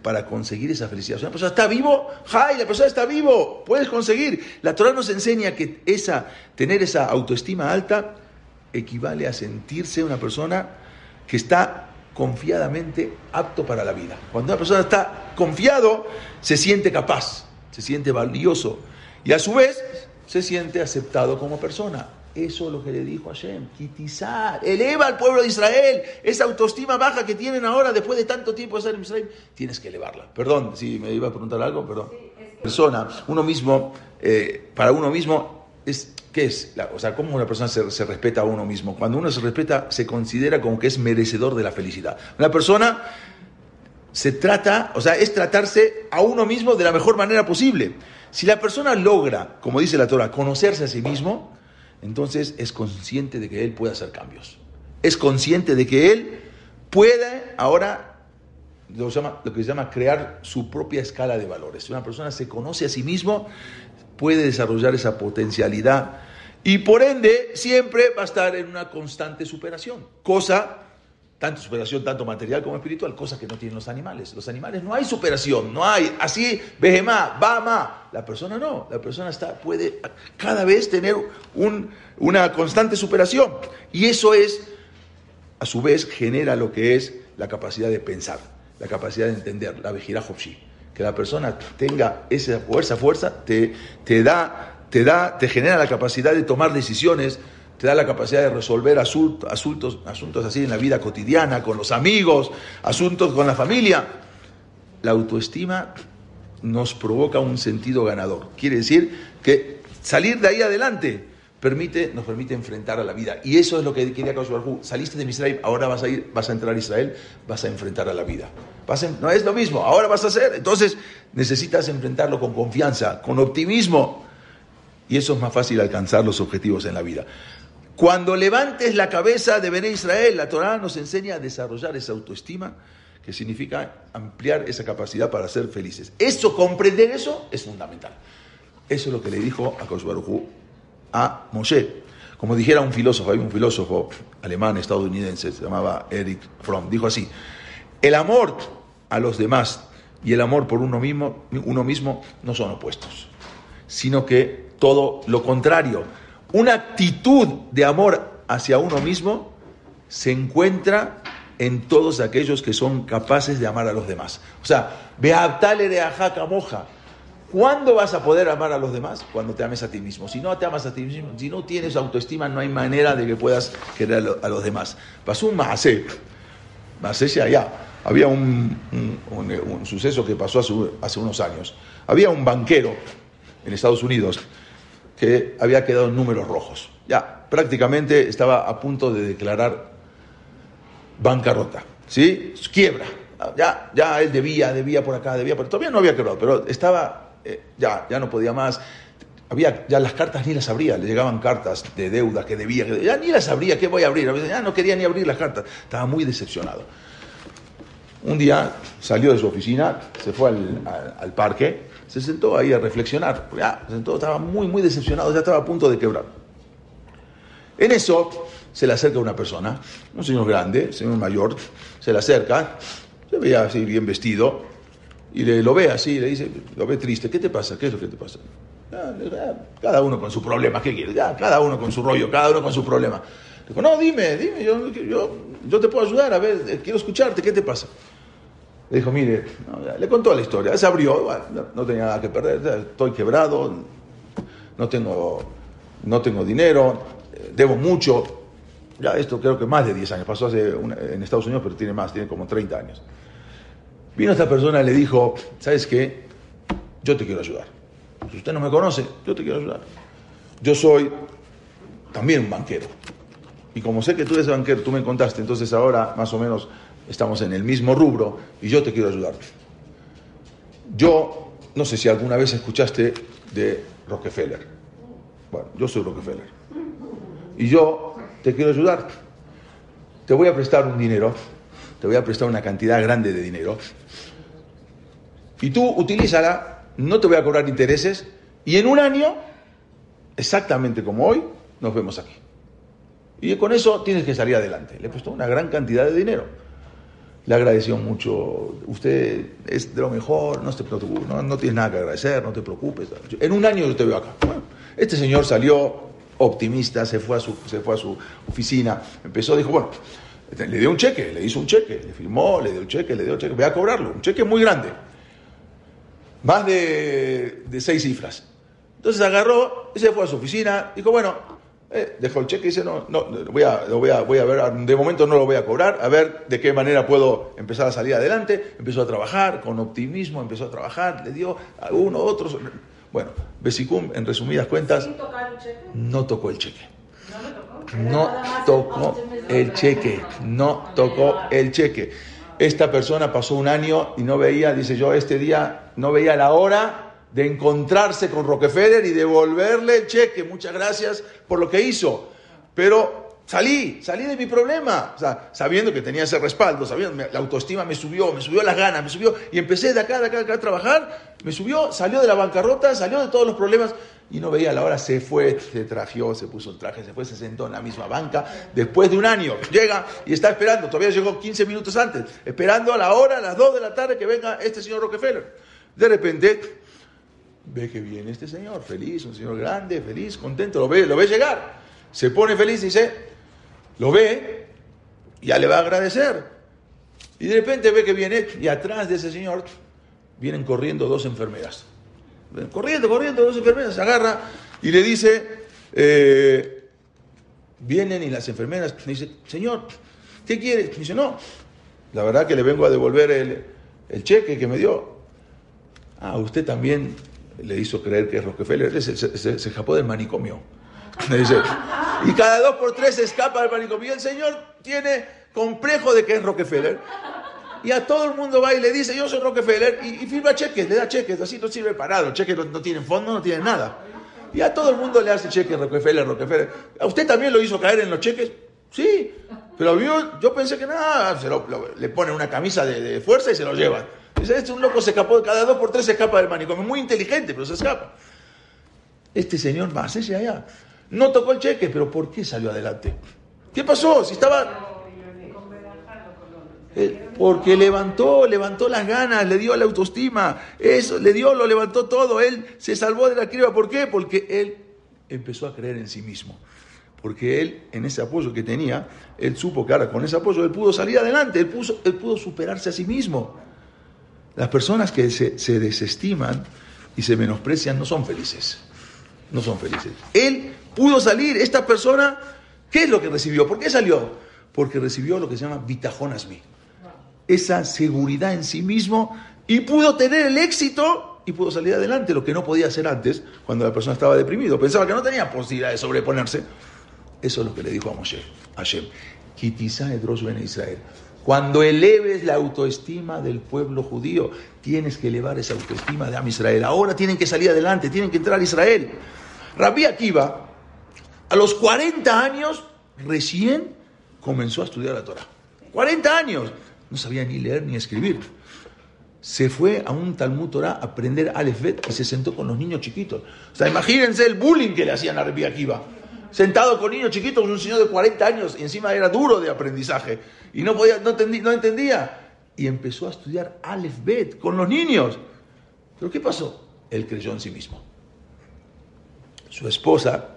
para conseguir esa felicidad. Si una persona está vivo, ¡ay! La persona está vivo, puedes conseguir. La Torah nos enseña que esa, tener esa autoestima alta equivale a sentirse una persona que está confiadamente apto para la vida. Cuando una persona está confiado, se siente capaz, se siente valioso y a su vez se siente aceptado como persona. Eso es lo que le dijo a Hashem, quitizar, eleva al pueblo de Israel, esa autoestima baja que tienen ahora después de tanto tiempo de estar en Israel, tienes que elevarla. Perdón, si me iba a preguntar algo, perdón. Persona, uno mismo, eh, para uno mismo es ¿Qué es? o sea, ¿cómo una persona se, respeta a uno mismo? Cuando uno se respeta, se considera como que es merecedor de la felicidad. Una persona se trata, o sea, es tratarse a uno mismo de la mejor manera posible. Si la persona logra, como dice la Torah, conocerse a sí mismo, entonces es consciente de que él puede hacer cambios. Es consciente de que él puede ahora lo, lo que se llama crear su propia escala de valores. Si una persona se conoce a sí mismo, puede desarrollar esa potencialidad y por ende siempre va a estar en una constante superación, cosa, tanto superación tanto material como espiritual, cosa que no tienen los animales. Los animales no hay superación, no hay así, va bama. La persona no, la persona está, puede cada vez tener un, una constante superación y eso es, a su vez, genera lo que es la capacidad de pensar, la capacidad de entender, la vejira que la persona tenga esa fuerza, fuerza, te, te da, te da, te genera la capacidad de tomar decisiones, te da la capacidad de resolver asuntos, asuntos, asuntos así en la vida cotidiana, con los amigos, asuntos con la familia. La autoestima nos provoca un sentido ganador. Quiere decir que salir de ahí adelante permite, nos permite enfrentar a la vida. Y eso es lo que quería Hu. Saliste de Israel, ahora vas a ir, vas a entrar a Israel, vas a enfrentar a la vida no es lo mismo, ahora vas a hacer. Entonces necesitas enfrentarlo con confianza, con optimismo. Y eso es más fácil alcanzar los objetivos en la vida. Cuando levantes la cabeza de Bené Israel, la Torah nos enseña a desarrollar esa autoestima, que significa ampliar esa capacidad para ser felices. Eso, comprender eso, es fundamental. Eso es lo que le dijo a Koshbarujú a Moshe. Como dijera un filósofo, hay un filósofo alemán estadounidense, se llamaba Eric Fromm, dijo así, el amor a los demás y el amor por uno mismo, uno mismo no son opuestos, sino que todo lo contrario. Una actitud de amor hacia uno mismo se encuentra en todos aquellos que son capaces de amar a los demás. O sea, Beatale de Ajaca Moja. ¿Cuándo vas a poder amar a los demás? Cuando te ames a ti mismo. Si no te amas a ti mismo, si no tienes autoestima, no hay manera de que puedas querer a los demás. Pasó un Maasé. Maasé allá. Había un, un, suceso que pasó hace, unos años. Había un banquero en Estados Unidos que había quedado en números rojos. Ya, prácticamente estaba a punto de declarar bancarrota. ¿Sí? Quiebra. Ya, ya él debía, debía por acá, debía por... Todavía no había quebrado, pero estaba eh, ya, ya no podía más. Había, ya las cartas ni las abría, le llegaban cartas de deuda que debía, ya ni las abría, ¿qué voy a abrir? Ya no quería ni abrir las cartas, estaba muy decepcionado. Un día salió de su oficina, se fue al, parque, se sentó ahí a reflexionar, ya, estaba muy, muy decepcionado, ya estaba a punto de quebrar. En eso se le acerca una persona, un señor grande, señor mayor, se le acerca, se veía así bien vestido, y le, lo ve así, le dice, lo ve triste, ¿qué te pasa? ¿Qué es lo que te pasa? cada uno con su problema, ¿qué quieres? Ya, cada uno con su rollo, cada uno con su problema. Le dijo, no, dime, dime, yo, yo, te puedo ayudar, a ver, eh, quiero escucharte, ¿qué te pasa? Le dijo, mire, le contó la historia, se abrió, no, tenía nada que perder, estoy quebrado, no tengo, no tengo dinero, eh, debo mucho, ya esto creo que más de 10 años, pasó hace en Estados Unidos, pero tiene más, tiene como 30 años. Vino esta persona y le dijo, ¿sabes qué? Yo te quiero ayudar. Si usted no me conoce, yo te quiero ayudar. Yo soy también un banquero. Y como sé que tú eres banquero, tú me contaste, entonces ahora más o menos estamos en el mismo rubro y yo te quiero ayudar. Yo no sé si alguna vez escuchaste de Rockefeller. Bueno, yo soy Rockefeller. Y yo te quiero ayudar. Te voy a prestar un dinero, te voy a prestar una cantidad grande de dinero y tú utilízala, no te voy a cobrar intereses, y en un año, exactamente como hoy, nos vemos aquí. Y con eso tienes que salir adelante. Le he puesto una gran cantidad de dinero. Le agradeció mucho. Usted es de lo mejor, no, te no, no tienes nada que agradecer, no te preocupes. En un año yo te veo acá. este señor salió optimista, se fue, a su, se fue a su oficina, empezó, dijo, bueno, le dio un cheque, le hizo un cheque, le firmó, le dio un cheque, le dio un cheque, voy a cobrarlo, un cheque muy grande más de, seis cifras. Entonces agarró y se fue a su oficina, dijo, bueno, eh, dejó el cheque y dice, no, no, voy a, voy, a, voy a ver, de momento no lo voy a cobrar, a ver de qué manera puedo empezar a salir adelante. Empezó a trabajar con optimismo, empezó a trabajar, le dio a uno, otros. Bueno, Besicum, en resumidas cuentas, no tocó el cheque. No tocó el cheque, no tocó el cheque. Esta persona pasó un año y no veía, dice yo, este día no veía la hora de encontrarse con Rockefeller y devolverle el cheque. Muchas gracias por lo que hizo. Pero salí, salí de mi problema. O sea, sabiendo que tenía ese respaldo, sabiendo, la autoestima me subió, me subió las ganas, me subió. Y empecé de acá, de acá, de acá a trabajar. Me subió, salió de la bancarrota, salió de todos los problemas y no veía la hora, se fue, se trajeó, se puso el traje, se fue, se sentó en la misma banca. Después de un año, llega y está esperando, todavía llegó 15 minutos antes, esperando a la hora, a las 2 de la tarde, que venga este señor Rockefeller. De repente, ve que viene este señor, feliz, un señor grande, feliz, contento, lo ve, lo ve llegar. Se pone feliz y dice, lo ve, ya le va a agradecer. Y de repente ve que viene, y atrás de ese señor vienen corriendo dos enfermeras corriendo, corriendo, dos enfermeras, se agarra y le dice, eh, vienen y las enfermeras le dice, señor, ¿qué quiere? dice, no, la verdad que le vengo a devolver el, cheque que me dio. Ah, usted también le hizo creer que es Rockefeller, se, se, se, escapó del manicomio. dice, y cada dos por tres se escapa del manicomio. el señor tiene complejo de que es Rockefeller y a todo el mundo va y le dice, yo soy Rockefeller, y, firma cheques, le da cheques, así no sirve para nada, los cheques no, tienen fondo, no tienen nada. Y a todo el mundo le hace cheques Rockefeller, Rockefeller. ¿A usted también lo hizo caer en los cheques? Sí, pero yo, yo pensé que nada, se le pone una camisa de, fuerza y se lo llevan. Dice, este un loco se escapó, cada dos por tres se escapa del manicomio, muy inteligente, pero se escapa. Este señor más, ese allá, no tocó el cheque, pero ¿por qué salió adelante? ¿Qué pasó? Si estaba... Eh, porque levantó, levantó las ganas, le dio la autoestima, eso, le dio, lo levantó todo, él se salvó de la criba. ¿Por qué? Porque él empezó a creer en sí mismo. Porque él, en ese apoyo que tenía, él supo que ahora con ese apoyo él pudo salir adelante, él, pudo superarse a sí mismo. Las personas que se, se desestiman y se menosprecian no son felices. No son felices. Él pudo salir, esta persona, ¿qué es lo que recibió? ¿Por qué salió? Porque recibió lo que se llama bitajón asmi esa seguridad en sí mismo y pudo tener el éxito y pudo salir adelante, lo que no podía hacer antes cuando la persona estaba deprimido. Pensaba que no tenía posibilidad de sobreponerse. Eso es lo que le dijo a Moshe, a Hashem. Israel. Cuando eleves la autoestima del pueblo judío, tienes que elevar esa autoestima de Am Israel. Ahora tienen que salir adelante, tienen que entrar a Israel. Rabbi Akiva, a los 40 años, recién comenzó a estudiar la Torah. 40 años no sabía ni leer ni escribir. Se fue a un Talmud Torah a aprender Aleph Bet y se sentó con los niños chiquitos. O sea, imagínense el bullying que le hacían a Rabbi Akiva. Sentado con niños chiquitos, un señor de 40 años y encima era duro de aprendizaje y no, podía, no, entendía. Y empezó a estudiar Aleph Bet con los niños. ¿Pero qué pasó? Él creyó en sí mismo. Su esposa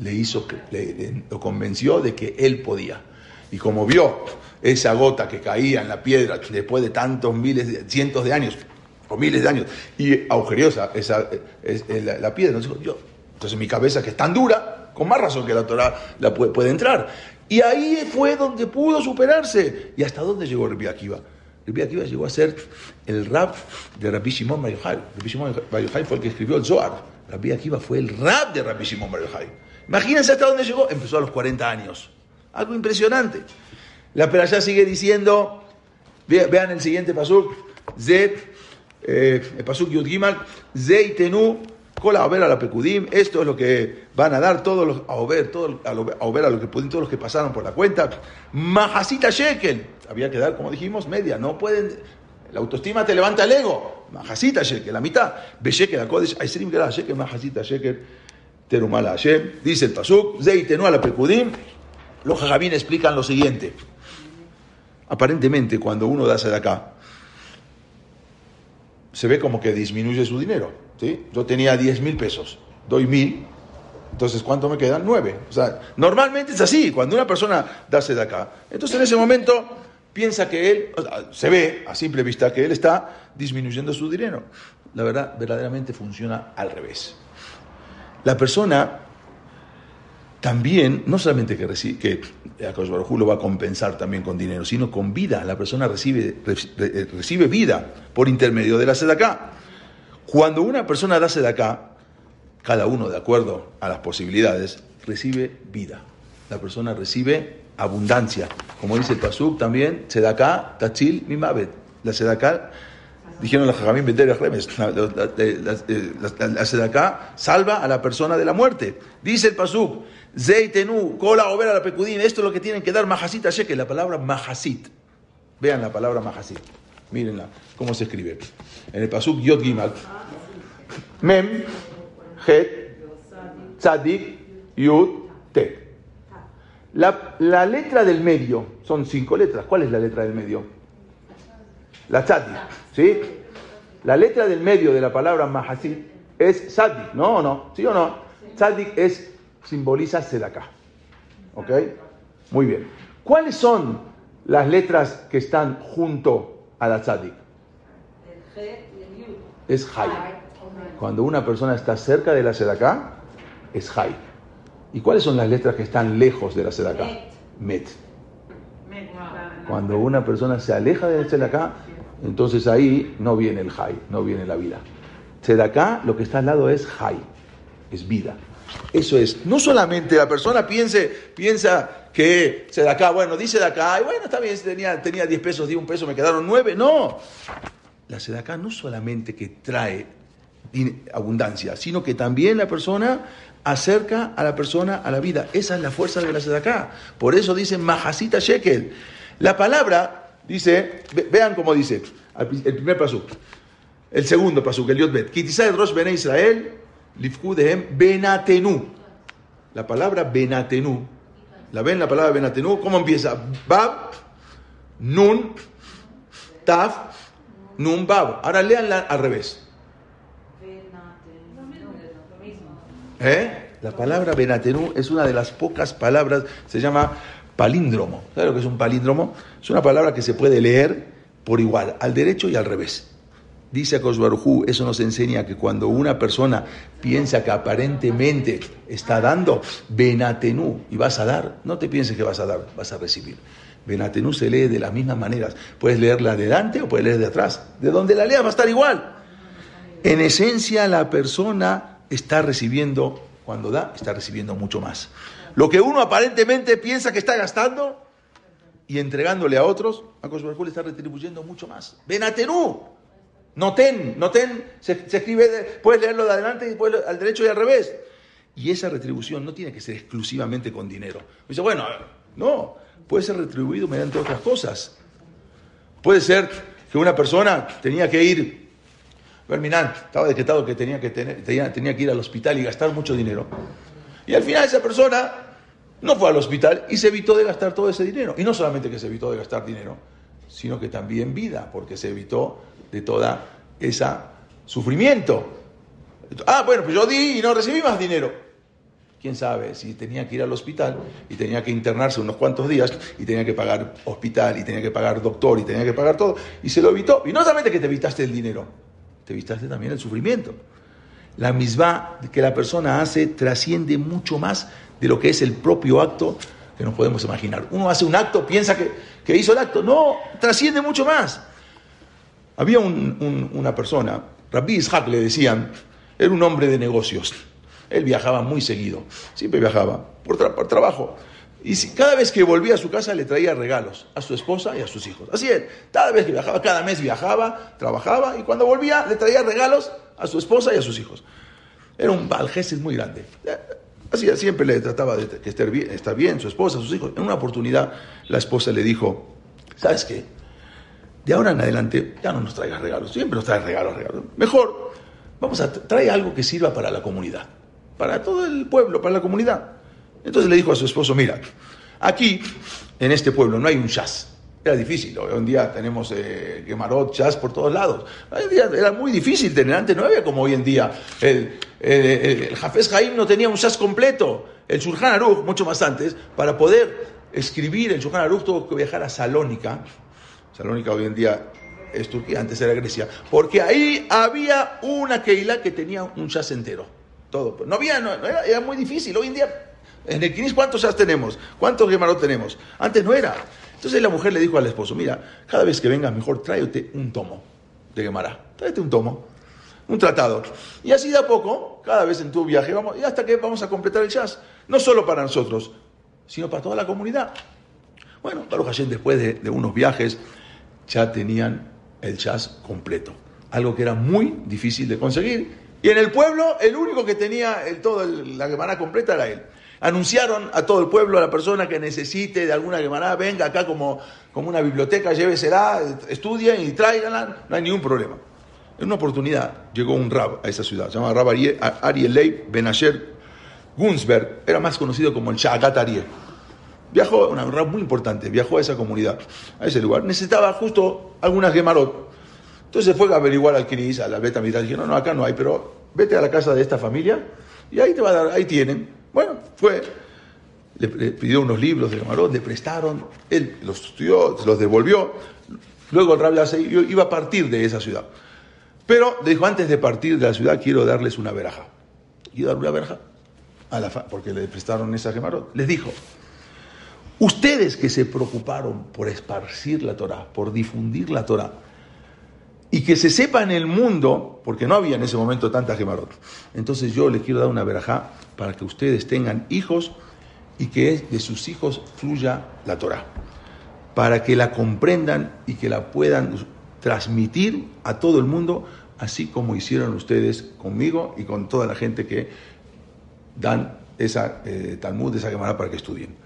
le hizo, le, lo convenció de que él podía. Y como vio esa gota que caía en la piedra después de tantos miles, cientos de años, o miles de años, y agujeriosa esa, la, piedra, entonces, yo, mi cabeza que es tan dura, con más razón que la Torah la puede, entrar. Y ahí fue donde pudo superarse. ¿Y hasta dónde llegó Rabbi Akiva? Rabbi Akiva llegó a ser el rap de Rabbi Shimon Bar Yochai. Rabbi Shimon Bar fue el que escribió el Zohar. Rabbi Akiva fue el rap de Rabbi Shimon Bar Yochai. Imagínense hasta dónde llegó. Empezó a los 40 años. Algo impresionante. La perashá sigue diciendo, vean el siguiente pasuk, Zet, eh, el pasuk Yud Gimal, Zeitenu, Kola a la Pekudim, esto es lo que van a dar todos los, a Ober, todos, a, Ober, a lo que todos los que pasaron por la cuenta. Mahasita Shekel, había que dar, como dijimos, media, no pueden, la autoestima te levanta el ego. Mahasita Shekel, la mitad. Beshekel, la Kodesh, Aisrim Gerah Shekel, Mahasita Shekel, Terumala Hashem, dice el pasuk, Zeitenu a la Pekudim, los jajamín explican lo siguiente. Aparentemente, cuando uno da de acá, se ve como que disminuye su dinero. ¿sí? Yo tenía 10 mil pesos, doy mil, entonces ¿cuánto me quedan? 9. O sea, normalmente es así, cuando una persona da de acá. Entonces en ese momento piensa que él, se ve a simple vista que él está disminuyendo su dinero. La verdad, verdaderamente funciona al revés. La persona también, no solamente que, recibe, que lo va a compensar también con dinero, sino con vida. La persona recibe, eh, recibe vida por intermedio de la sedacá. Cuando una persona da sedacá, cada uno de acuerdo a las posibilidades, recibe vida. La persona recibe abundancia. Como dice el Pasuk también, sedacá, tachil, mimavet. La sedacá dijeron los Jajamín Remes, la, la, sedacá salva a la persona de la muerte. Dice el Pasuk, Zeitenu, cola o la pecudín, esto es lo que tienen que dar Mahasit que la palabra Mahasit. Vean la palabra Mahasit. Mírenla, cómo se escribe. En el Pasuk Yod Gimal. Mem, Het, Tzadik, Yud, Te. La, la, letra del medio, son cinco letras. ¿Cuál es la letra del medio? La Tzadik, ¿sí? La letra del medio de la palabra Mahasit es Tzadik, ¿no o no? ¿Sí o no? Tzadik es simboliza Sedaka. ¿Ok? Muy bien. ¿Cuáles son las letras que están junto a la tzadik? Es Hay. Cuando una persona está cerca de la Sedaka, es Hay. ¿Y cuáles son las letras que están lejos de la Sedaka? Met. Cuando una persona se aleja de la Sedaka, entonces ahí no viene el Hay, no viene la vida. Sedaka, lo que está al lado es Hay, es vida. Eso es, no solamente la persona piense, piensa que se da bueno, dice de acá, y bueno, está bien, tenía, tenía 10 pesos, di un peso, me quedaron 9. No, la sedaká no solamente que trae abundancia, sino que también la persona acerca a la persona a la vida. Esa es la fuerza de la sedaká. Por eso dice Mahasita Shekel. La palabra dice, vean cómo dice, el primer pasuk, el segundo pasuk, el Yotbet, Kitizá de Rosh Bene Israel, Lifkudehem Benatenu. La palabra Benatenu. ¿La ven la palabra Benatenu? ¿Cómo empieza? Bab, Nun, Taf, Nun Bab. Ahora leanla al revés. ¿Eh? La palabra Benatenu es una de las pocas palabras, se llama palíndromo. ¿Sabes lo que es un palíndromo? Es una palabra que se puede leer por igual, al derecho y al revés. Dice Akosbarujú, eso nos enseña que cuando una persona piensa que aparentemente está dando, Benatenu, y vas a dar, no te pienses que vas a dar, vas a recibir. Benatenu se lee de las mismas maneras. Puedes leerla de delante o puedes leer de atrás. De donde la leas va a estar igual. En esencia, la persona está recibiendo, cuando da, está recibiendo mucho más. Lo que uno aparentemente piensa que está gastando y entregándole a otros, a le está retribuyendo mucho más. Benatenu. Noten, noten, se, se escribe, puedes leerlo de adelante y después al derecho y al revés. Y esa retribución no tiene que ser exclusivamente con dinero. dice, bueno, no, puede ser retribuido mediante otras cosas. Puede ser que una persona tenía que ir, Verminán, estaba decretado que tenía que, tener, tenía, tenía que ir al hospital y gastar mucho dinero. Y al final esa persona no fue al hospital y se evitó de gastar todo ese dinero. Y no solamente que se evitó de gastar dinero, sino que también vida, porque se evitó de toda esa sufrimiento. Ah, bueno, pues yo di y no recibí más dinero. Quién sabe si tenía que ir al hospital y tenía que internarse unos cuantos días y tenía que pagar hospital y tenía que pagar doctor y tenía que pagar todo y se lo evitó. Y no solamente que te evitaste el dinero, te evitaste también el sufrimiento. La misma que la persona hace trasciende mucho más de lo que es el propio acto que nos podemos imaginar. Uno hace un acto, piensa que, que hizo el acto. No, trasciende mucho más. Había una persona, Rabbi Ishaq le decían, era un hombre de negocios. Él viajaba muy seguido, siempre viajaba por, trabajo. Y cada vez que volvía a su casa le traía regalos a su esposa y a sus hijos. Así es, cada vez que viajaba, cada mes viajaba, trabajaba y cuando volvía le traía regalos a su esposa y a sus hijos. Era un valgeses muy grande. Así siempre le trataba de que bien, estar bien, su esposa, sus hijos. En una oportunidad la esposa le dijo, ¿sabes qué? de ahora en adelante ya no nos traigas regalos, siempre nos traes regalos, regalos. Mejor, vamos a traer algo que sirva para la comunidad, para todo el pueblo, para la comunidad. Entonces le dijo a su esposo, mira, aquí en este pueblo no hay un jazz. Era difícil, hoy en día tenemos eh, jazz por todos lados. Hoy en día era muy difícil tener, antes no había como hoy en día. El, el, el Jafes Jaim no tenía un jazz completo, el Shulchan Aruch, mucho más antes, para poder escribir el Shulchan Aruch tuvo que viajar a Salónica, Salónica hoy en día es Turquía, antes era Grecia, porque ahí había una Keila que tenía un jazz entero. Todo. No había, era, muy difícil. Hoy en día, en el Kinis, ¿cuántos jazz tenemos? ¿Cuántos Gemarot tenemos? Antes no era. Entonces la mujer le dijo al esposo, mira, cada vez que vengas mejor tráete un tomo de Gemara. Tráete un tomo, un tratado. Y así de a poco, cada vez en tu viaje, vamos, y hasta que vamos a completar el jazz. No solo para nosotros, sino para toda la comunidad. Bueno, Baruch Hashem, después de, unos viajes, ya tenían el jazz completo, algo que era muy difícil de conseguir. Y en el pueblo, el único que tenía el, todo la Gemara completa era él. Anunciaron a todo el pueblo, a la persona que necesite de alguna Gemara, venga acá como, como una biblioteca, llévesela, estudien y tráiganla, no hay ningún problema. En una oportunidad llegó un rab a esa ciudad, se llama Rab Ariel Leib Benasher Gunsberg, era más conocido como el Shagat Ariel. Viajó, una rab muy importante, viajó a esa comunidad, a ese lugar. Necesitaba justo algunas gemarot. Entonces fue a averiguar al Kiris, a la Beta Midrash. Dijo, no, no, acá no hay, pero vete a la casa de esta familia y ahí te va a dar, ahí tienen. Bueno, fue, le, pidió unos libros de gemarot, le prestaron, él los estudió, los devolvió. Luego el rab iba a partir de esa ciudad. Pero dijo, antes de partir de la ciudad quiero darles una veraja. Quiero dar una veraja a la porque le prestaron esa gemarot. Les dijo, Ustedes que se preocuparon por esparcir la Torah, por difundir la Torah, y que se sepa en el mundo, porque no había en ese momento tanta gemarot. Entonces yo les quiero dar una verajá para que ustedes tengan hijos y que de sus hijos fluya la Torah, para que la comprendan y que la puedan transmitir a todo el mundo, así como hicieron ustedes conmigo y con toda la gente que dan esa eh, Talmud, esa Gemara para que estudien.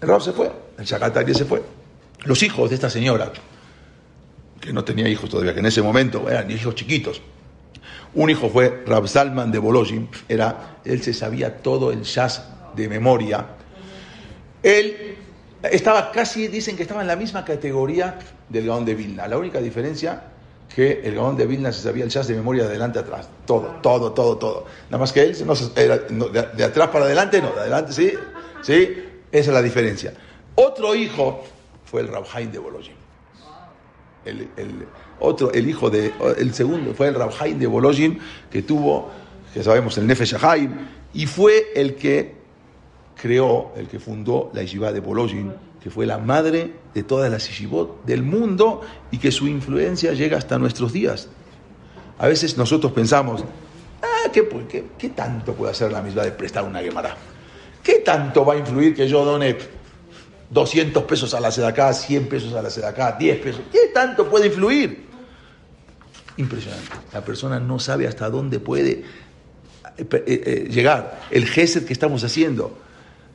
El Rab se fue, el Shakatari se fue. Los hijos de esta señora, que no tenía hijos todavía, que en ese momento eran hijos chiquitos, Un hijo fue Rab Salman de Bolojin, era, él se sabía todo el jazz de memoria. Él estaba casi, dicen que estaba en la misma categoría del Gaón de Vilna. La única diferencia que el Gaón de Vilna se sabía el jazz de memoria de adelante a atrás. Todo, todo, todo, todo. Nada más que él, no, era, de, atrás para adelante, no, de adelante sí, sí, esa es la diferencia. Otro hijo fue el Rabhaim de Bolojin. El, otro, el hijo de, el segundo fue el Rabhaim de Bolojin, que tuvo, que sabemos, el Nefesh Haim, y fue el que creó, el que fundó la yeshiva de Bolojin, que fue la madre de todas las yeshivot del mundo y que su influencia llega hasta nuestros días. A veces nosotros pensamos, ah, ¿qué, qué, tanto puede hacer la misma de prestar una Gemara? ¿Qué tanto va a influir que yo done 200 pesos a la sedaká, 100 pesos a la sedaká, 10 pesos? ¿Qué tanto puede influir? Impresionante. La persona no sabe hasta dónde puede eh, eh, eh, llegar el gesed que estamos haciendo.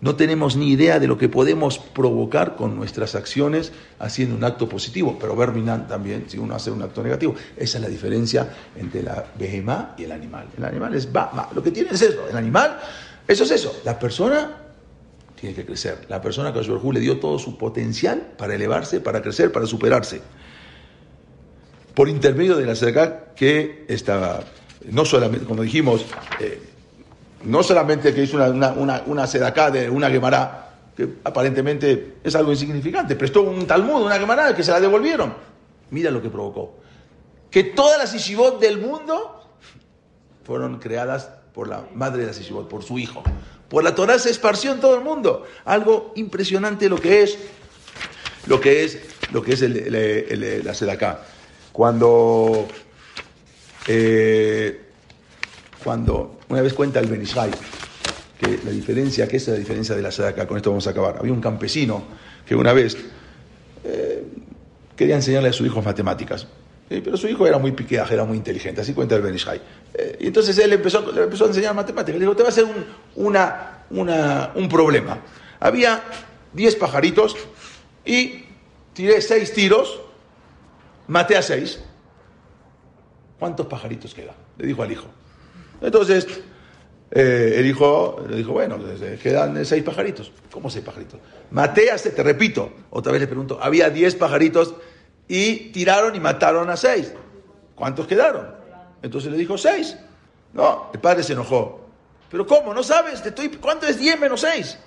No tenemos ni idea de lo que podemos provocar con nuestras acciones haciendo un acto positivo, pero Berminan también, si uno hace un acto negativo. Esa es la diferencia entre la behemá y el animal. El animal es ba, Lo que tiene es eso. El animal, eso es eso. La persona tiene que crecer. La persona que a le dio todo su potencial para elevarse, para crecer, para superarse. Por intermedio de la cerca que estaba, no solamente, como dijimos, eh, no solamente que hizo una, una, una, sedacá de una Gemara, que aparentemente es algo insignificante, prestó un Talmud, una Gemara, que se la devolvieron. Mira lo que provocó. Que todas las Ishibot del mundo fueron creadas por la madre de las Ishibot, por su hijo. Por la Torah se esparció en todo el mundo. Algo impresionante lo que es, lo que es, lo que es la sedacá. Cuando eh, cuando una vez cuenta el Benishai, que la diferencia, que es la diferencia de la Sadaka, con esto vamos a acabar. Había un campesino que una vez eh, quería enseñarle a su hijo matemáticas, pero su hijo era muy piqueaje, era muy inteligente, así cuenta el Benishai. Eh, y entonces él empezó, le empezó a enseñar matemáticas, le dijo, te va a hacer un, una, una, un problema. Había 10 pajaritos y tiré 6 tiros, maté a 6. ¿Cuántos pajaritos quedan? Le dijo al hijo. Entonces, eh, el hijo le dijo, bueno, quedan seis pajaritos. ¿Cómo seis pajaritos? Maté a te repito, otra vez le pregunto, había diez pajaritos y tiraron y mataron a seis. ¿Cuántos quedaron? Entonces le dijo, seis. No, el padre se enojó. ¿Pero cómo? ¿No sabes? Te estoy... ¿Cuánto es diez menos seis?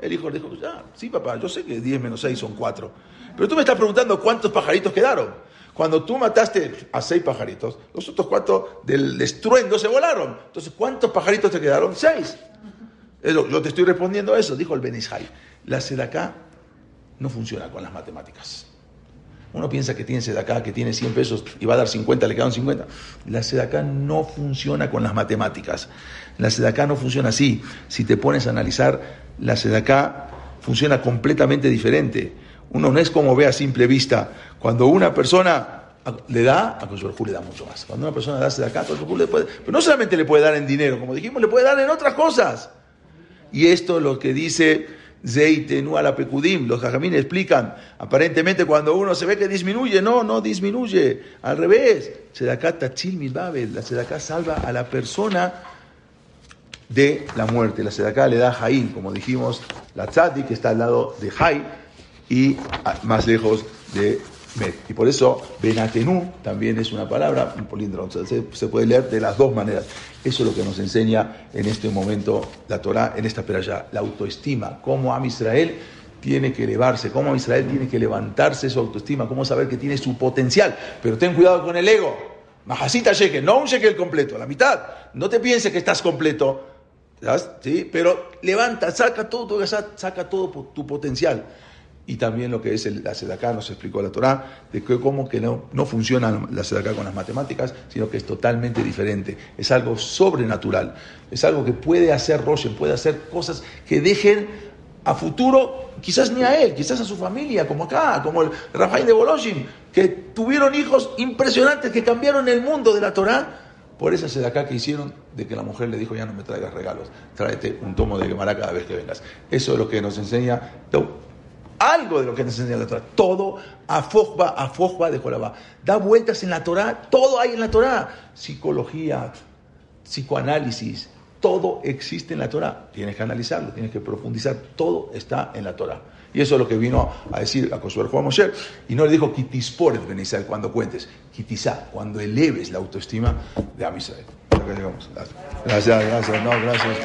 El hijo le dijo, ah, sí papá, yo sé que diez menos seis son cuatro. Pero tú me estás preguntando cuántos pajaritos quedaron. Cuando tú mataste a seis pajaritos, los otros cuatro del estruendo se volaron. Entonces, ¿cuántos pajaritos te quedaron? Seis. Yo te estoy respondiendo a eso, dijo el Benishai. La sedaká no funciona con las matemáticas. Uno piensa que tiene sedaká, que tiene 100 pesos y va a dar 50, le quedan 50. La sedaká no funciona con las matemáticas. La sedaká no funciona así. Si te pones a analizar, la sedaká funciona completamente diferente. Uno no es como ve a simple vista. Cuando una persona le da, a Kosovo le da mucho más. Cuando una persona da de acá, a le puede. Pero no solamente le puede dar en dinero, como dijimos, le puede dar en otras cosas. Y esto es lo que dice Zeitenu a la Pecudim. Los jajamines explican. Aparentemente, cuando uno se ve que disminuye, no, no disminuye. Al revés. Sedaká Tachil Milbabel. La Sedaká salva a la persona de la muerte. La Sedaká le da Jaín, como dijimos, la Tzadi, que está al lado de Jai y más lejos de. Y por eso Benatenu también es una palabra, un políndromo, se, puede leer de las dos maneras. Eso es lo que nos enseña en este momento la Torah, en esta peralla, la autoestima, cómo Am Israel tiene que elevarse, cómo Israel tiene que levantarse su autoestima, cómo saber que tiene su potencial. Pero ten cuidado con el ego. Majasita shekel, no un shekel completo, la mitad. No te pienses que estás completo, ¿sí? pero levanta, saca todo, saca todo tu potencial y también lo que es el, la sedaká, nos explicó la Torá, de que cómo que no, no funciona la sedaká con las matemáticas, sino que es totalmente diferente, es algo sobrenatural, es algo que puede hacer Roshen, puede hacer cosas que dejen a futuro, quizás ni a él, quizás a su familia, como acá, como el Rafael de Boloshin, que tuvieron hijos impresionantes que cambiaron el mundo de la Torá por esa sedaká que hicieron de que la mujer le dijo, ya no me traigas regalos, tráete un tomo de Gemara cada vez que vengas. Eso es lo que nos enseña algo de lo que te enseña la Torah. Todo afojba, afojba de Jorabá. Da vueltas en la Torah, todo hay en la Torah. Psicología, psicoanálisis, todo existe en la Torah. Tienes que analizarlo, tienes que profundizar, todo está en la Torah. Y eso es lo que vino a decir a Josué Juan Moshe. Y no le dijo Kitisporet Israel cuando cuentes, Kitizá, cuando eleves la autoestima de Amisrael. Gracias, gracias, no, gracias.